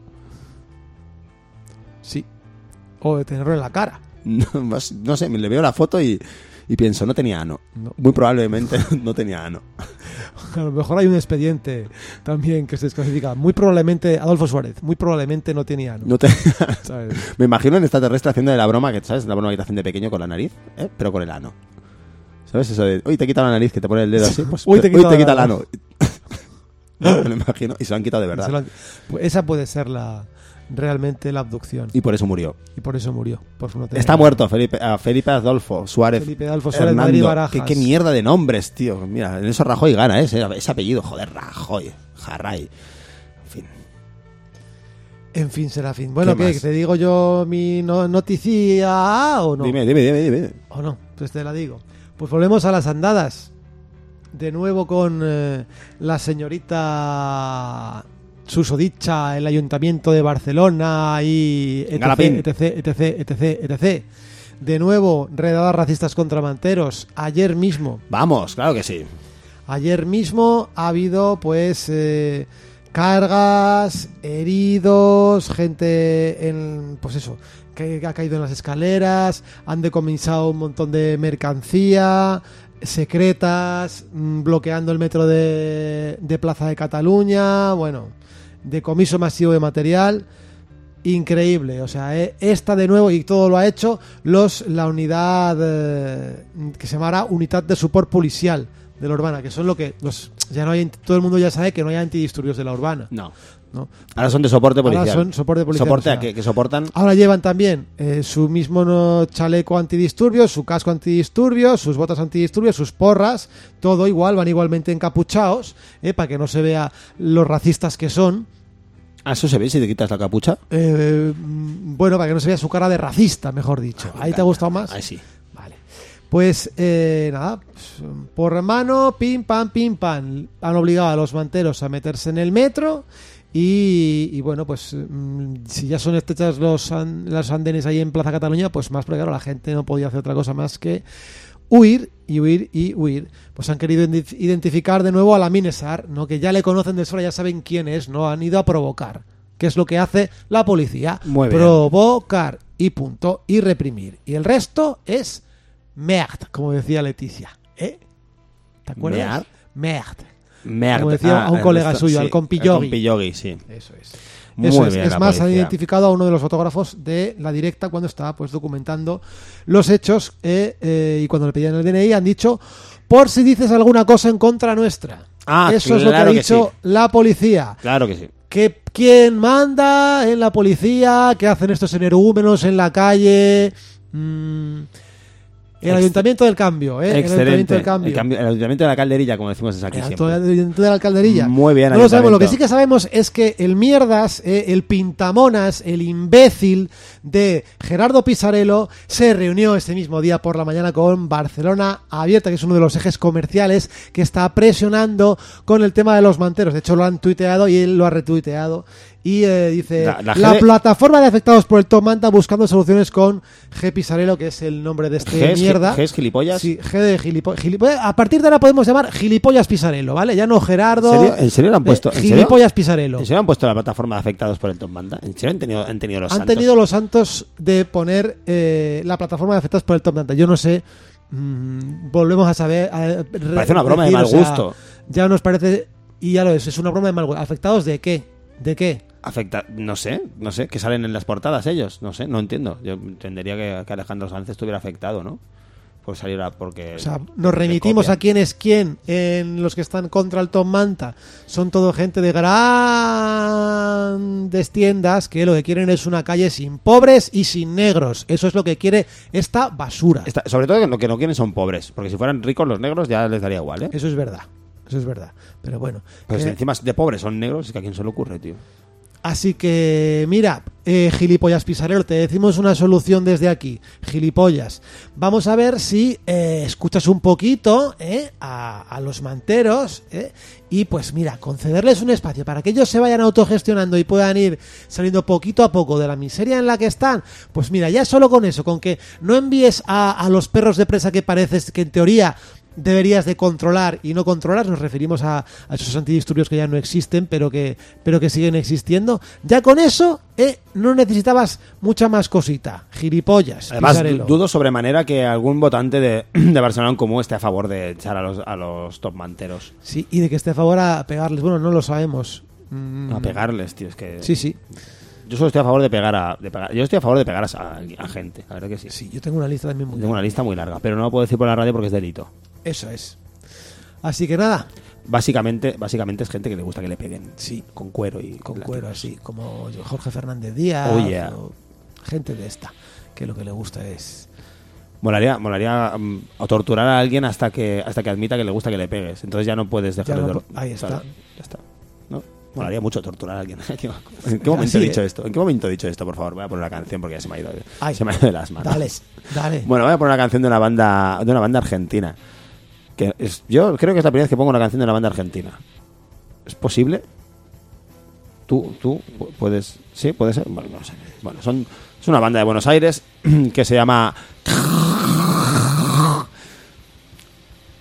Sí. O de tenerlo en la cara. No, no sé, le veo la foto y, y pienso, no tenía ano. No. Muy probablemente no tenía ano. A lo mejor hay un expediente también que se desclasifica. Muy probablemente, Adolfo Suárez, muy probablemente no tenía ano. No te- ¿sabes? Me imagino en extraterrestre haciendo de la broma, que ¿sabes? La broma que te hacen de pequeño con la nariz, ¿eh? pero con el ano. ¿Sabes eso de, uy, te quita la nariz, que te pone el dedo así? Pues, Uy, te quita quita la el ano. Me lo imagino. Y se lo han quitado de verdad. han- pues esa puede ser la, realmente la abducción. Y por eso murió. Y por eso murió. Por no tener- Está muerto Felipe, Felipe Adolfo Suárez. Felipe Adolfo Suárez, Hernando. Madrid, Barajas. ¿Qué, qué mierda de nombres, tío. Mira, en eso Rajoy gana, ¿eh? ese, ese apellido. Joder, Rajoy. Jarray. En fin. En fin, Serafín. Bueno, ¿Qué. ¿Te digo yo mi no- noticia o no? Dime, dime, dime, dime. ¿O no? Pues te la digo. Pues volvemos a las andadas. De nuevo con eh, la señorita susodicha, el Ayuntamiento de Barcelona y etc, etc, etc, etc, etc. De nuevo, redadas racistas contra manteros. Ayer mismo, Vamos, claro que sí. ayer mismo ha habido pues eh, cargas, heridos, gente en pues eso, que ha caído en las escaleras, han decomisado un montón de mercancía secretas, mm, bloqueando el metro de, de Plaza de Cataluña, bueno, decomiso masivo de material increíble. O sea, eh, esta de nuevo, y todo lo ha hecho los la unidad eh, que se llamará Unidad de Support Policial de la Urbana, que son lo que los ya no hay todo el mundo ya sabe que no hay antidisturbios de la Urbana, No. ¿No? Ahora son de soporte Ahora policial. son soporte policial, Soporte o a sea, que, que soportan. Ahora llevan también eh, su mismo no, chaleco antidisturbios, su casco antidisturbios, sus botas antidisturbios, sus porras, todo igual, van igualmente encapuchados, eh, para que no se vea los racistas que son. Ah, eso se ve si te quitas la capucha. Eh, mm, bueno, para que no se vea su cara de racista, mejor dicho. ¿Ahí te ha gustado más? Ahí sí. Vale. Pues eh, nada, por mano, pim pam, pim pam. Han obligado a los manteros a meterse en el metro. Y, y bueno, pues mm, si ya son estrechas los, an- los andenes ahí en Plaza Cataluña, pues más porque claro, la gente no podía hacer otra cosa más que huir y huir y huir. Pues han querido identificar de nuevo a la Minesar, ¿no? que ya le conocen de sobra, ya saben quién es, ¿no? Han ido a provocar, que es lo que hace la policía. Muy bien. Provocar y punto, y reprimir. Y el resto es merde, como decía Leticia. ¿Eh? ¿Te acuerdas? Merde. Merda. Como decía a un el colega suyo, sí, al compillogi. al compillogi, sí. Eso es. Muy Eso es. bien, Es la más, han identificado a uno de los fotógrafos de la directa cuando estaba pues documentando los hechos eh, eh, y cuando le pedían el DNI han dicho por si dices alguna cosa en contra nuestra. Ah, Eso es lo que ha que dicho sí. la policía. Claro que sí. Que quién manda en la policía, que hacen estos energúmenos en la calle. Mm, el ayuntamiento del cambio, ¿eh? El ayuntamiento del cambio. El, cambio- el ayuntamiento de la calderilla, como decimos es aquí El siempre. ayuntamiento de la alcalderilla. Muy bien, No lo sabemos. Lo que sí que sabemos es que el mierdas, eh, el pintamonas, el imbécil de Gerardo Pisarello se reunió este mismo día por la mañana con Barcelona Abierta, que es uno de los ejes comerciales que está presionando con el tema de los manteros. De hecho, lo han tuiteado y él lo ha retuiteado. Y eh, dice La- la, la G- plataforma de afectados por el Top Manta buscando soluciones con G Pisarello, que es el nombre de este G mierda. G es gilipollas. Sí, G de gilipo- gilipo- A partir de ahora podemos llamar gilipollas Pisarello, ¿vale? Ya no Gerardo. ¿En serio? ¿En serio lo han eh, puesto? Gilipollas Pisarello. ¿En serio han puesto la plataforma de afectados por el Top Banda? ¿En serio han tenido, han tenido los Han santos? tenido los santos de poner eh, la plataforma de afectados por el Top Manta. Yo no sé. mm, volvemos a saber. a- Parece una broma de mal o sea, gusto. Ya nos parece. Y ya lo es, es una broma de mal gusto. ¿Afectados de qué? ¿De qué? Afecta, no sé, no sé, que salen en las portadas ellos, no sé, no entiendo. Yo entendería que, que Alejandro Sánchez estuviera afectado, ¿no? Por salir a, porque... O sea, nos remitimos a quién es quién en los que están contra el Tom Manta. Son todo gente de grandes tiendas que lo que quieren es una calle sin pobres y sin negros. Eso es lo que quiere esta basura. Sobre todo que lo que no quieren son pobres, porque si fueran ricos los negros ya les daría igual, ¿eh? Eso es verdad. Eso es verdad. Pero bueno. Pero que- si encima de pobres son negros, es que a quién se le ocurre, tío. Así que, mira, eh, gilipollas pisarero, te decimos una solución desde aquí. Gilipollas. Vamos a ver si eh, escuchas un poquito eh, a, los manteros eh, y pues mira, concederles un espacio para que ellos se vayan autogestionando y puedan ir saliendo poquito a poco de la miseria en la que están. Pues mira, ya solo con eso, con que no envíes a los perros de presa que pareces que en teoría deberías de controlar y no controlar, nos referimos a, a esos antidisturbios que ya no existen, pero que, pero que siguen existiendo. Ya con eso, eh, no necesitabas mucha más cosita. Gilipollas. Además, Pisarello. du- dudo sobremanera que algún votante de, de Barcelona en Común esté a favor de echar a los, a los top manteros. Sí, y de que esté a favor a pegarles. Bueno, no lo sabemos. Mm, A pegarles, tío, es que... Sí, sí. Yo solo estoy a favor de pegar a... de pegar- yo estoy a favor de pegar a, a- a gente, la verdad que sí. Sí, yo tengo una lista también muy Tengo una lista muy larga, pero no la puedo decir por la radio porque es delito. Eso es. Así que nada, Básicamente, básicamente es gente que le gusta que le peguen. Sí. Con cuero y con cuero así, como Jorge Fernández Díaz, Oh, yeah. o gente de esta, que lo que le gusta es... Molaría, molaría mm, o torturar a alguien hasta que hasta que admita que le gusta que le pegues. Entonces ya no puedes dejarlo no de ahí está. Ya está. ¿No? Molaría mucho torturar a alguien. ¿En qué momento he dicho esto? ¿En qué momento he dicho esto? Por favor, voy a poner una canción porque ya se me ha ido, Ay, se me ha ido de las manos. Dale, dale. Bueno, voy a poner una canción de una banda de una banda argentina. Que es, yo creo que es la primera vez que pongo una canción de una banda argentina. ¿Es posible? Tú, tú pu- puedes, sí, puede ser. Bueno, no sé. Bueno, son es una banda de Buenos Aires que se llama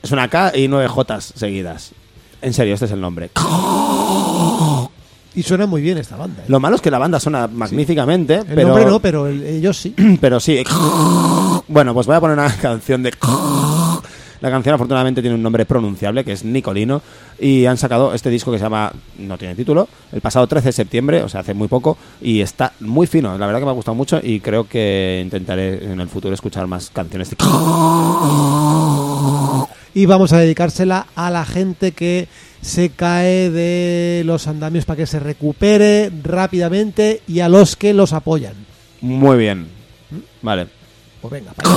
es una K y nueve J seguidas. En serio, este es el nombre. Y suena muy bien esta banda. ¿eh? Lo malo es que la banda suena magníficamente, El pero nombre no, pero el- ellos sí. pero sí. Bueno, pues voy a poner una canción de. La canción afortunadamente tiene un nombre pronunciable que es Nicolino y han sacado este disco que se llama no tiene título el pasado 13 de septiembre, o sea, hace muy poco y está muy fino, la verdad que me ha gustado mucho y creo que intentaré en el futuro escuchar más canciones de Y vamos a dedicársela a la gente que se cae de los andamios para que se recupere rápidamente y a los que los apoyan. Muy bien. Vale. Pues venga, para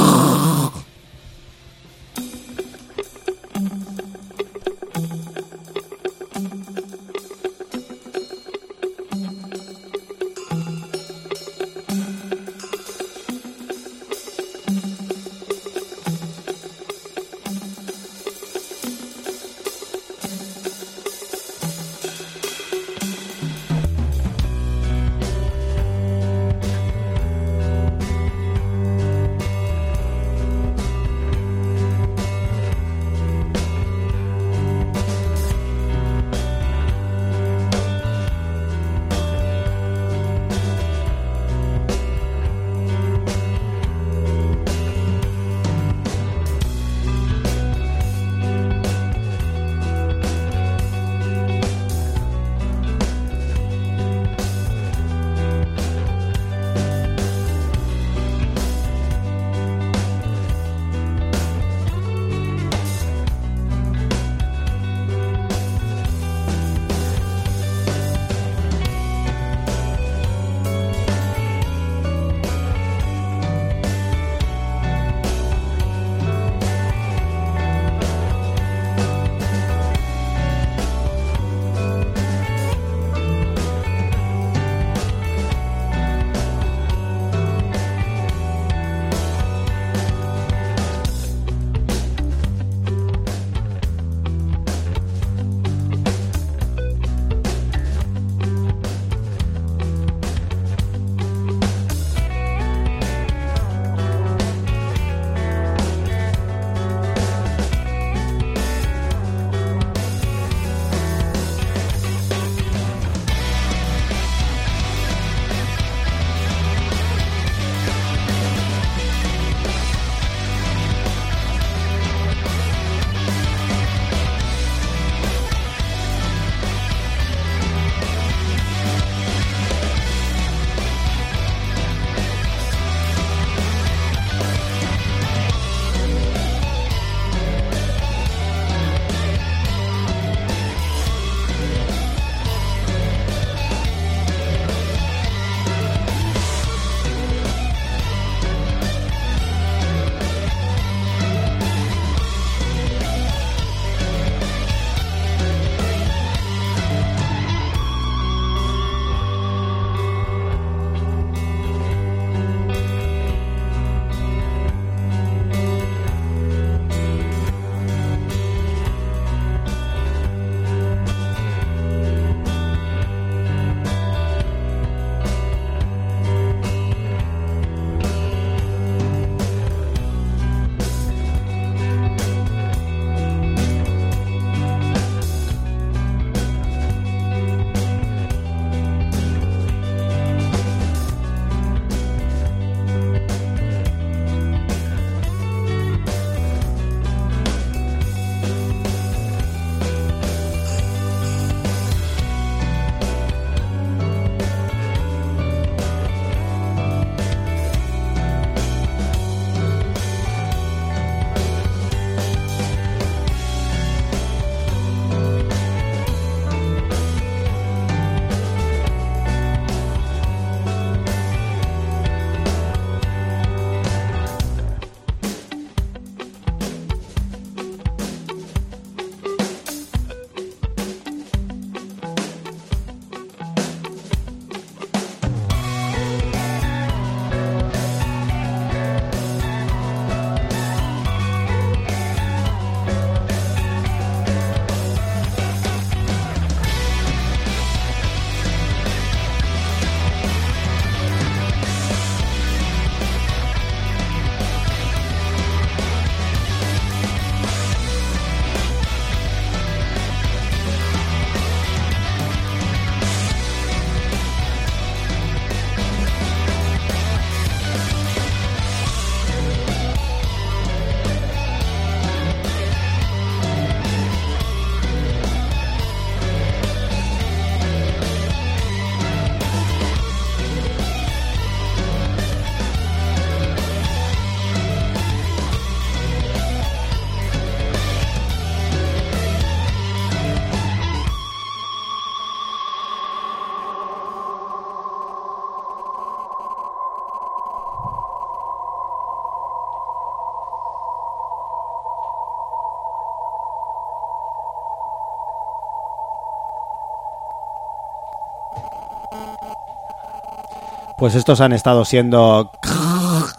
Pues estos han estado siendo.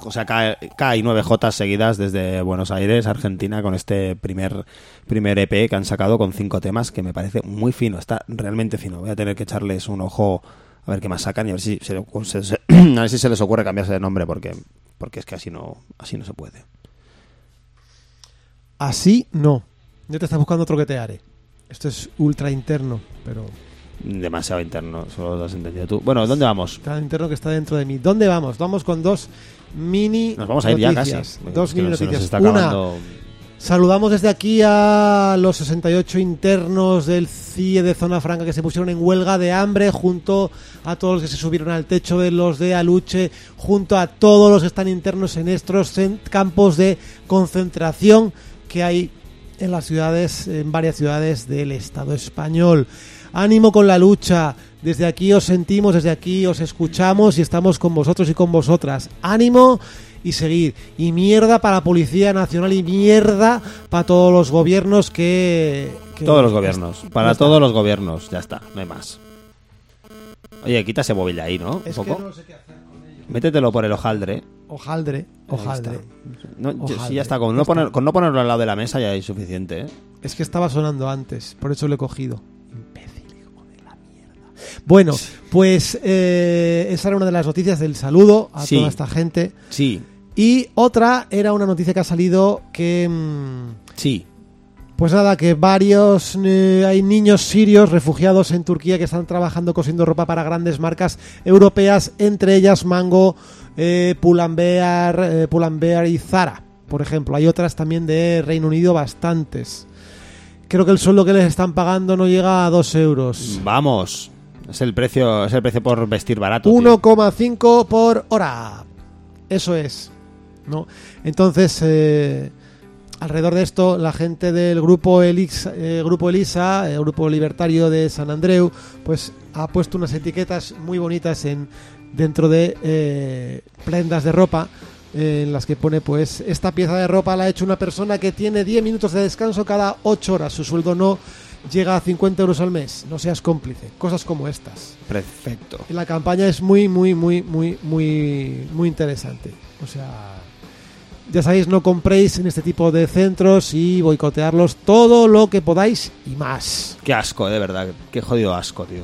O sea, K, K y 9J seguidas desde Buenos Aires, Argentina, con este primer, primer EP que han sacado con cinco temas que me parece muy fino. Está realmente fino. Voy a tener que echarles un ojo a ver qué más sacan y a ver si se, a ver si se les ocurre cambiarse de nombre porque, porque es que así no, así no se puede. Así no. Yo te estás buscando otro que te haré. Esto es ultra interno, pero Demasiado interno, solo lo has entendido tú. Bueno, ¿dónde vamos? tan interno que está dentro de mí. ¿Dónde vamos? Vamos con dos mini Nos vamos a ir ya noticias. casi. Dos Es que mini nos- se nos noticias. Una, saludamos desde aquí a los 68 internos del CIE de Zona Franca que se pusieron en huelga de hambre junto a todos los que se subieron al techo de los de Aluche, junto a todos los que están internos en estos campos de concentración que hay en las ciudades, en varias ciudades del Estado español. Ánimo con la lucha. Desde aquí os sentimos, desde aquí os escuchamos y estamos con vosotros y con vosotras. Ánimo y seguir. Y mierda para la Policía Nacional y mierda para todos los gobiernos que... que- Todos los gobiernos. Para todos los gobiernos. Ya está, no hay más. Oye, quita ese móvil de ahí, ¿no? Un Es poco. que no sé qué hacer con ello. Métetelo por el hojaldre. Hojaldre, hojaldre. No, sí, ya está. Con no, poner, con no ponerlo al lado de la mesa ya hay suficiente, ¿eh? Es que estaba sonando antes, por eso lo he cogido. Bueno, pues eh, esa era una de las noticias del saludo a Sí. toda esta gente. Sí, Y otra era una noticia que ha salido que... mm, sí. Pues nada, que varios eh, hay niños sirios refugiados en Turquía que están trabajando cosiendo ropa para grandes marcas europeas, entre ellas Mango, eh, Pull&Bear, eh, Pull&Bear y Zara, por ejemplo. Hay otras también de Reino Unido, bastantes. Creo que el sueldo que les están pagando no llega a 2 euros. Vamos. Es el precio, es el precio por vestir barato. tío. 1,5 por hora. Eso es. ¿no? Entonces, eh, alrededor de esto, la gente del grupo Elisa, eh, grupo Elisa, el grupo libertario de San Andreu, pues ha puesto unas etiquetas muy bonitas en dentro de eh, prendas de ropa en las que pone pues esta pieza de ropa la ha hecho una persona que tiene 10 minutos de descanso cada 8 horas su sueldo no llega a 50 euros al mes no seas cómplice cosas como estas Perfecto. y la campaña es muy, muy, muy, muy, muy, muy interesante. O sea, ya sabéis, no compréis en este tipo de centros y boicotearlos todo lo que podáis y más. Qué asco, de verdad. Qué jodido asco, tío.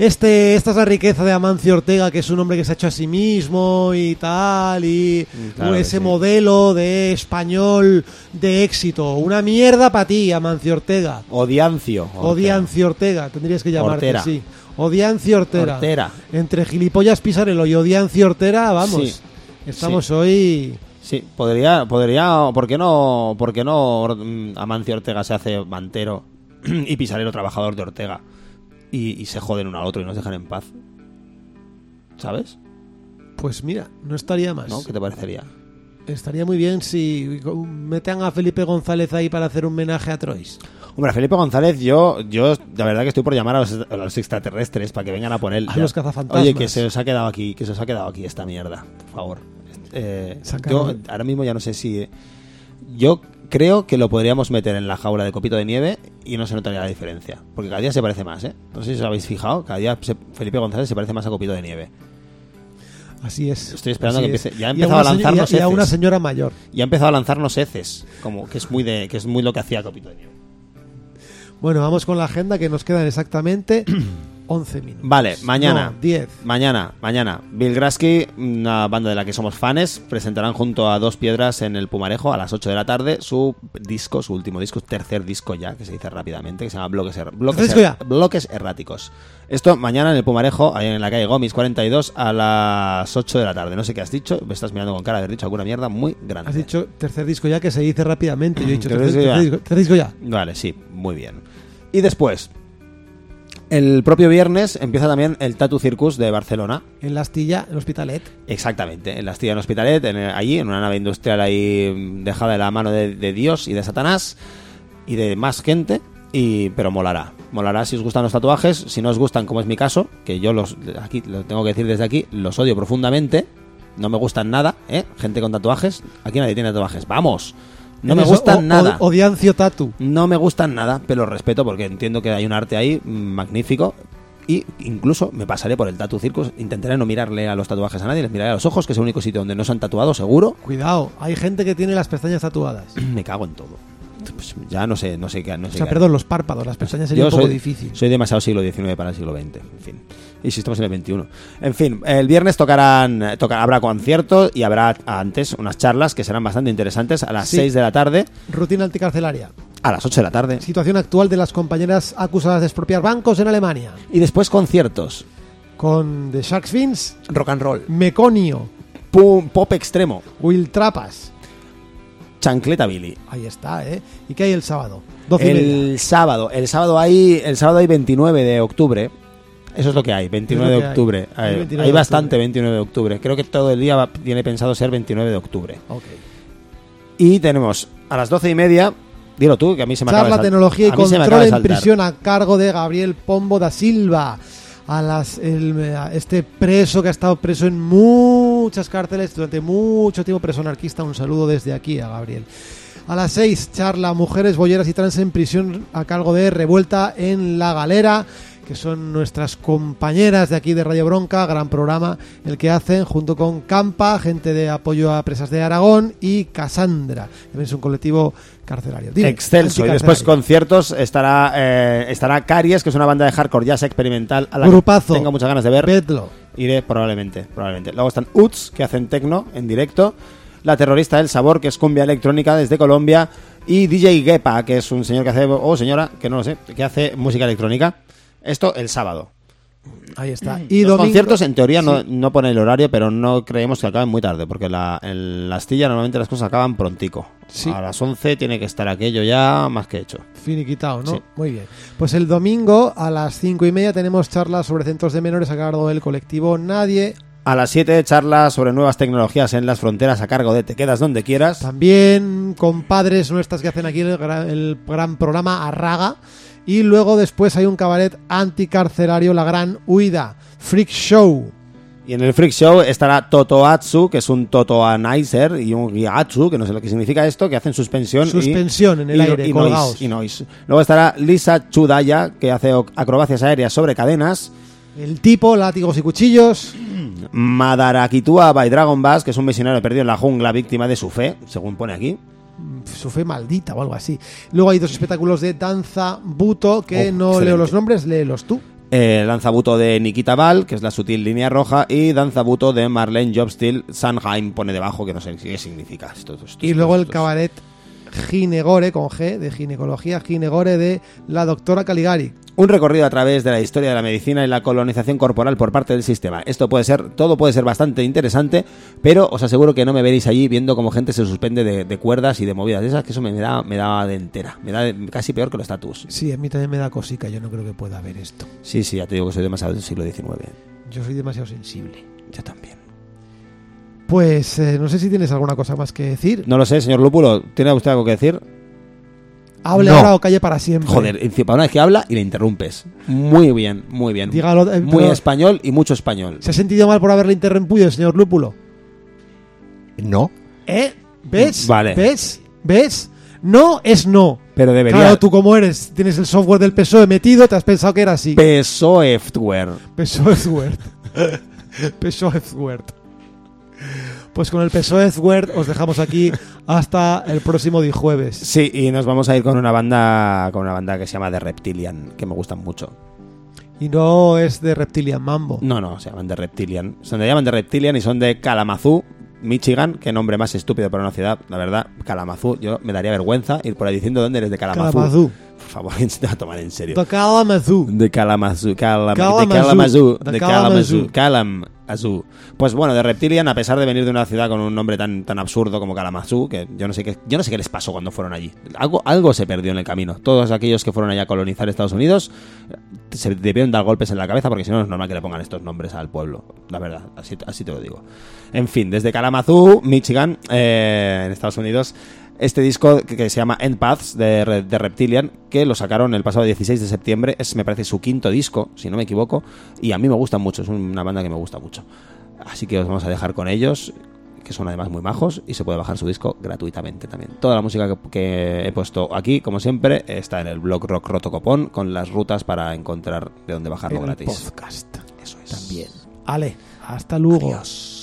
Este, esta es la riqueza de Amancio Ortega, que es un hombre que se ha hecho a sí mismo y tal, y Mm, claro ese sí. modelo de español de éxito. Una mierda para ti, Amancio Ortega. Odiancio. Odiancio Ortega, tendrías que llamarte Ortera. así. Odiancio Ortega. Ortera. Entre gilipollas Pisarello y Odiancio Ortera, vamos. Sí. Estamos Sí. hoy. Sí, podría, podría, ¿por qué no, por qué no mm, Amancio Ortega se hace mantero y Pisarero trabajador de Ortega y, y se joden uno al otro y nos dejan en paz? ¿Sabes? Pues mira, no estaría más. ¿No? ¿Qué te parecería? Estaría muy bien si metan a Felipe González ahí para hacer un homenaje a Troyes. Hombre, a Felipe González, yo, yo, la verdad que estoy por llamar a los, a los extraterrestres para que vengan a poner. A los cazafantasmas. Oye, que se os ha quedado aquí, que se os ha quedado aquí esta mierda, por favor. Eh, yo ahora mismo ya no sé si. Yo creo que lo podríamos meter en la jaula de copito de nieve y no se notaría la diferencia. Porque cada día se parece más, ¿eh? No sé si os habéis fijado, cada día se- Felipe González se parece más a copito de nieve. Así es. Estoy esperando que es. empiece- ya ha empezado a lanzarnos y a, y a heces. una señora mayor. Y ha empezado a lanzarnos heces, como que es muy de, que es muy lo que hacía copito de nieve. Bueno, vamos con la agenda que nos quedan exactamente 11 minutos. Vale, mañana. No, 10. Mañana, mañana. Bill Grasky, una banda de la que somos fans, presentarán junto a Dos Piedras en el Pumarejo a las 8 de la tarde su disco, su último disco, tercer disco ya, que se dice rápidamente, que se llama Bloques, Er- Bloques, ya? Bloques Erráticos. Esto mañana en el Pumarejo, ahí en la calle Gomis 42, a las 8 de la tarde. No sé qué has dicho, me estás mirando con cara de haber dicho alguna mierda muy grande. Has dicho tercer disco ya que se dice rápidamente. Yo he dicho tercer disco, tercer disco ya. Vale, sí, muy bien. Y después, el propio viernes empieza también el Tattoo Circus de Barcelona. En la astilla, en Hospitalet. Exactamente, en la Astilla en Hospitalet, en, allí, en una nave industrial ahí dejada de la mano de, de Dios y de Satanás y de más gente, y, pero molará. Molará si os gustan los tatuajes, si no os gustan, como es mi caso, que yo los, aquí, lo tengo que decir desde aquí, los odio profundamente, no me gustan nada, ¿eh? Gente con tatuajes, aquí nadie tiene tatuajes, vamos, no me gustan o- o- nada. Odiancio Tatu. No me gustan nada, pero respeto porque entiendo que hay un arte ahí magnífico y incluso me pasaré por el Tattoo Circus. Intentaré no mirarle a los tatuajes a nadie, les miraré a los ojos, que es el único sitio donde no se han tatuado, seguro. Cuidado, hay gente que tiene las pestañas tatuadas. Me cago en todo. Pues ya no sé, no sé qué. No sé O sea, qué- perdón, los párpados, las pestañas sería un poco soy, difícil. soy demasiado siglo XIX para el siglo XX, en fin. Y si estamos en el XXI. En fin, el viernes tocarán, eh, toca- habrá conciertos y habrá antes unas charlas que serán bastante interesantes a las Sí. 6 de la tarde, Rutina anticarcelaria. a las 8 de la tarde. Situación actual de las compañeras acusadas de expropiar bancos en Alemania. Y después conciertos. Con The Shark Fins, Rock and roll. Meconio, Pum, pop extremo. Will Trapas. Chancleta Billy. Ahí está, ¿eh? ¿Y qué hay el sábado? 12 y media. El sábado, el sábado hay, el sábado hay 29 de octubre. Eso es lo que hay, 29 Es lo de que hay. octubre. Hay Hay, 29 hay de bastante octubre. 29 de octubre. Creo que todo el día va- tiene pensado ser 29 de octubre. Ok. Y tenemos a las 12 y media, dilo tú, que a mí se me acaba Charla, de sal- tecnología y acaba control de en prisión a cargo de Gabriel Pombo da Silva. A las, el- a este preso que ha estado preso en muchas cárceles durante mucho tiempo, preso anarquista. Un saludo desde aquí a Gabriel. A las 6, charla Mujeres Bolleras y Trans en prisión a cargo de Revuelta en la Galera, que son nuestras compañeras de aquí de Radio Bronca, gran programa el que hacen junto con Campa, gente de apoyo a presas de Aragón y Casandra, que es un colectivo carcelario. Dime, Excelso. Y después conciertos estará eh, estará Caries, que es una banda de hardcore jazz experimental a la Grupazo. que tengo muchas ganas de ver. Vedlo. Iré probablemente, probablemente. Luego están Uts, que hacen techno en directo. La terrorista del sabor, que es cumbia electrónica desde Colombia. Y DJ Gepa, que es un señor que hace, o señora, que no lo sé, que hace música electrónica. Esto el sábado. Ahí está. Y Los domingo, conciertos en teoría no, no pone el horario, pero no creemos que acaben muy tarde, porque la, en la astilla normalmente las cosas acaban prontico. Sí. A las 11 tiene que estar aquello ya más que hecho. Finiquitado, ¿no? Sí. Muy bien. Pues el domingo a las cinco y media tenemos charlas sobre centros de menores a cargo del colectivo Nadie. A las 7 charlas sobre nuevas tecnologías en las fronteras a cargo de Te quedas donde quieras. También con padres nuestras que hacen aquí el gran, el gran programa Arraga. Y luego después hay un cabaret anticarcelario, La Gran Huida, Freak Show. Y en el Freak Show estará Totoatsu, que es un Totoanizer, y un Gyatsu, que no sé lo que significa esto, que hacen suspensión. y- Suspensión en el y- aire, y noise, y noise. Luego estará Lisa Chudaya, que hace acrobacias aéreas sobre cadenas. El tipo, látigos y cuchillos. Madarakitua by Dragon Bass, que es un misionero perdido en la jungla, víctima de su fe, según pone aquí. Su fe maldita o algo así. Luego hay dos espectáculos de danza buto que Oh, no excelente. leo los nombres, léelos tú. Eh, Danzabuto de Nikita Val, que es la sutil línea roja, y Danzabuto de Marlene Jobstil, Sanheim pone debajo, que no sé qué significa. Esto, esto, esto, Y luego el cabaret Ginegore, con G, de ginecología, Ginegore de la doctora Caligari. Un recorrido a través de la historia de la medicina y la colonización corporal por parte del sistema. Esto puede ser, todo puede ser bastante interesante, pero os aseguro que no me veréis allí viendo cómo gente se suspende de, de cuerdas y de movidas de esas, que eso me, me da, me da de entera. Me da de- casi peor que los tatus. Sí, a mí también me da cosica, yo no creo que pueda haber esto. Sí, sí, ya te digo que soy demasiado del siglo XIX. Yo soy demasiado sensible. Yo también. Pues eh, no sé si tienes alguna cosa más que decir. No lo sé, señor Lúpulo, ¿tiene usted algo que decir? Hable No. ahora o calle para siempre. Joder, encima una vez que habla y le interrumpes. Muy bien, muy bien. Dígalo, eh, muy español y mucho español. ¿Se ha sentido mal por haberle interrumpido, señor Lúpulo? No. ¿Eh? ¿Ves? Vale. ¿Ves? ¿Ves? No es no. Pero debería... Claro, tú como eres, tienes el software del PSOE metido, te has pensado que era así. PSOEftware. PSOE Word. Pues con el PSOE Word os dejamos aquí hasta el próximo día jueves. Sí, y nos vamos a ir con una banda con una banda que se llama The Reptilian, que me gustan mucho. Y no es de Reptilian Mambo. No, no, se llaman The Reptilian. Se llaman The Reptilian y son de Kalamazoo, Michigan. Qué nombre más estúpido para una ciudad, la verdad. Kalamazoo, yo me daría vergüenza ir por ahí diciendo dónde eres de Kalamazoo. Kalamazoo. Por favor, ¿quién se te va a tomar en serio? De Kalamazoo. De Kalamazoo, Kalam- Kalamazoo. de Kalamazoo, De Kalamazoo. Kalamazoo. Pues bueno, de Reptilian, a pesar de venir de una ciudad con un nombre tan, tan absurdo como Kalamazoo, que yo no sé qué, yo no sé qué les pasó cuando fueron allí. Algo, algo se perdió en el camino. Todos aquellos que fueron allá a colonizar Estados Unidos eh, se debieron dar golpes en la cabeza porque si no no es normal que le pongan estos nombres al pueblo. La verdad, así, así te lo digo. En fin, desde Kalamazoo, Michigan, eh, en Estados Unidos, este disco que, se llama End Paths de, Reptilian, que lo sacaron el pasado 16 de septiembre, es me parece su quinto disco, si no me equivoco, y a mí me gusta mucho, es una banda que me gusta mucho. Así que os vamos a dejar con ellos, que son además muy majos, y se puede bajar su disco gratuitamente también. Toda la música que, he puesto aquí, como siempre, está en el blog Rock Roto Copón, con las rutas para encontrar de dónde bajarlo el gratis. Podcast. Eso es. También. Ale, hasta luego. Adiós.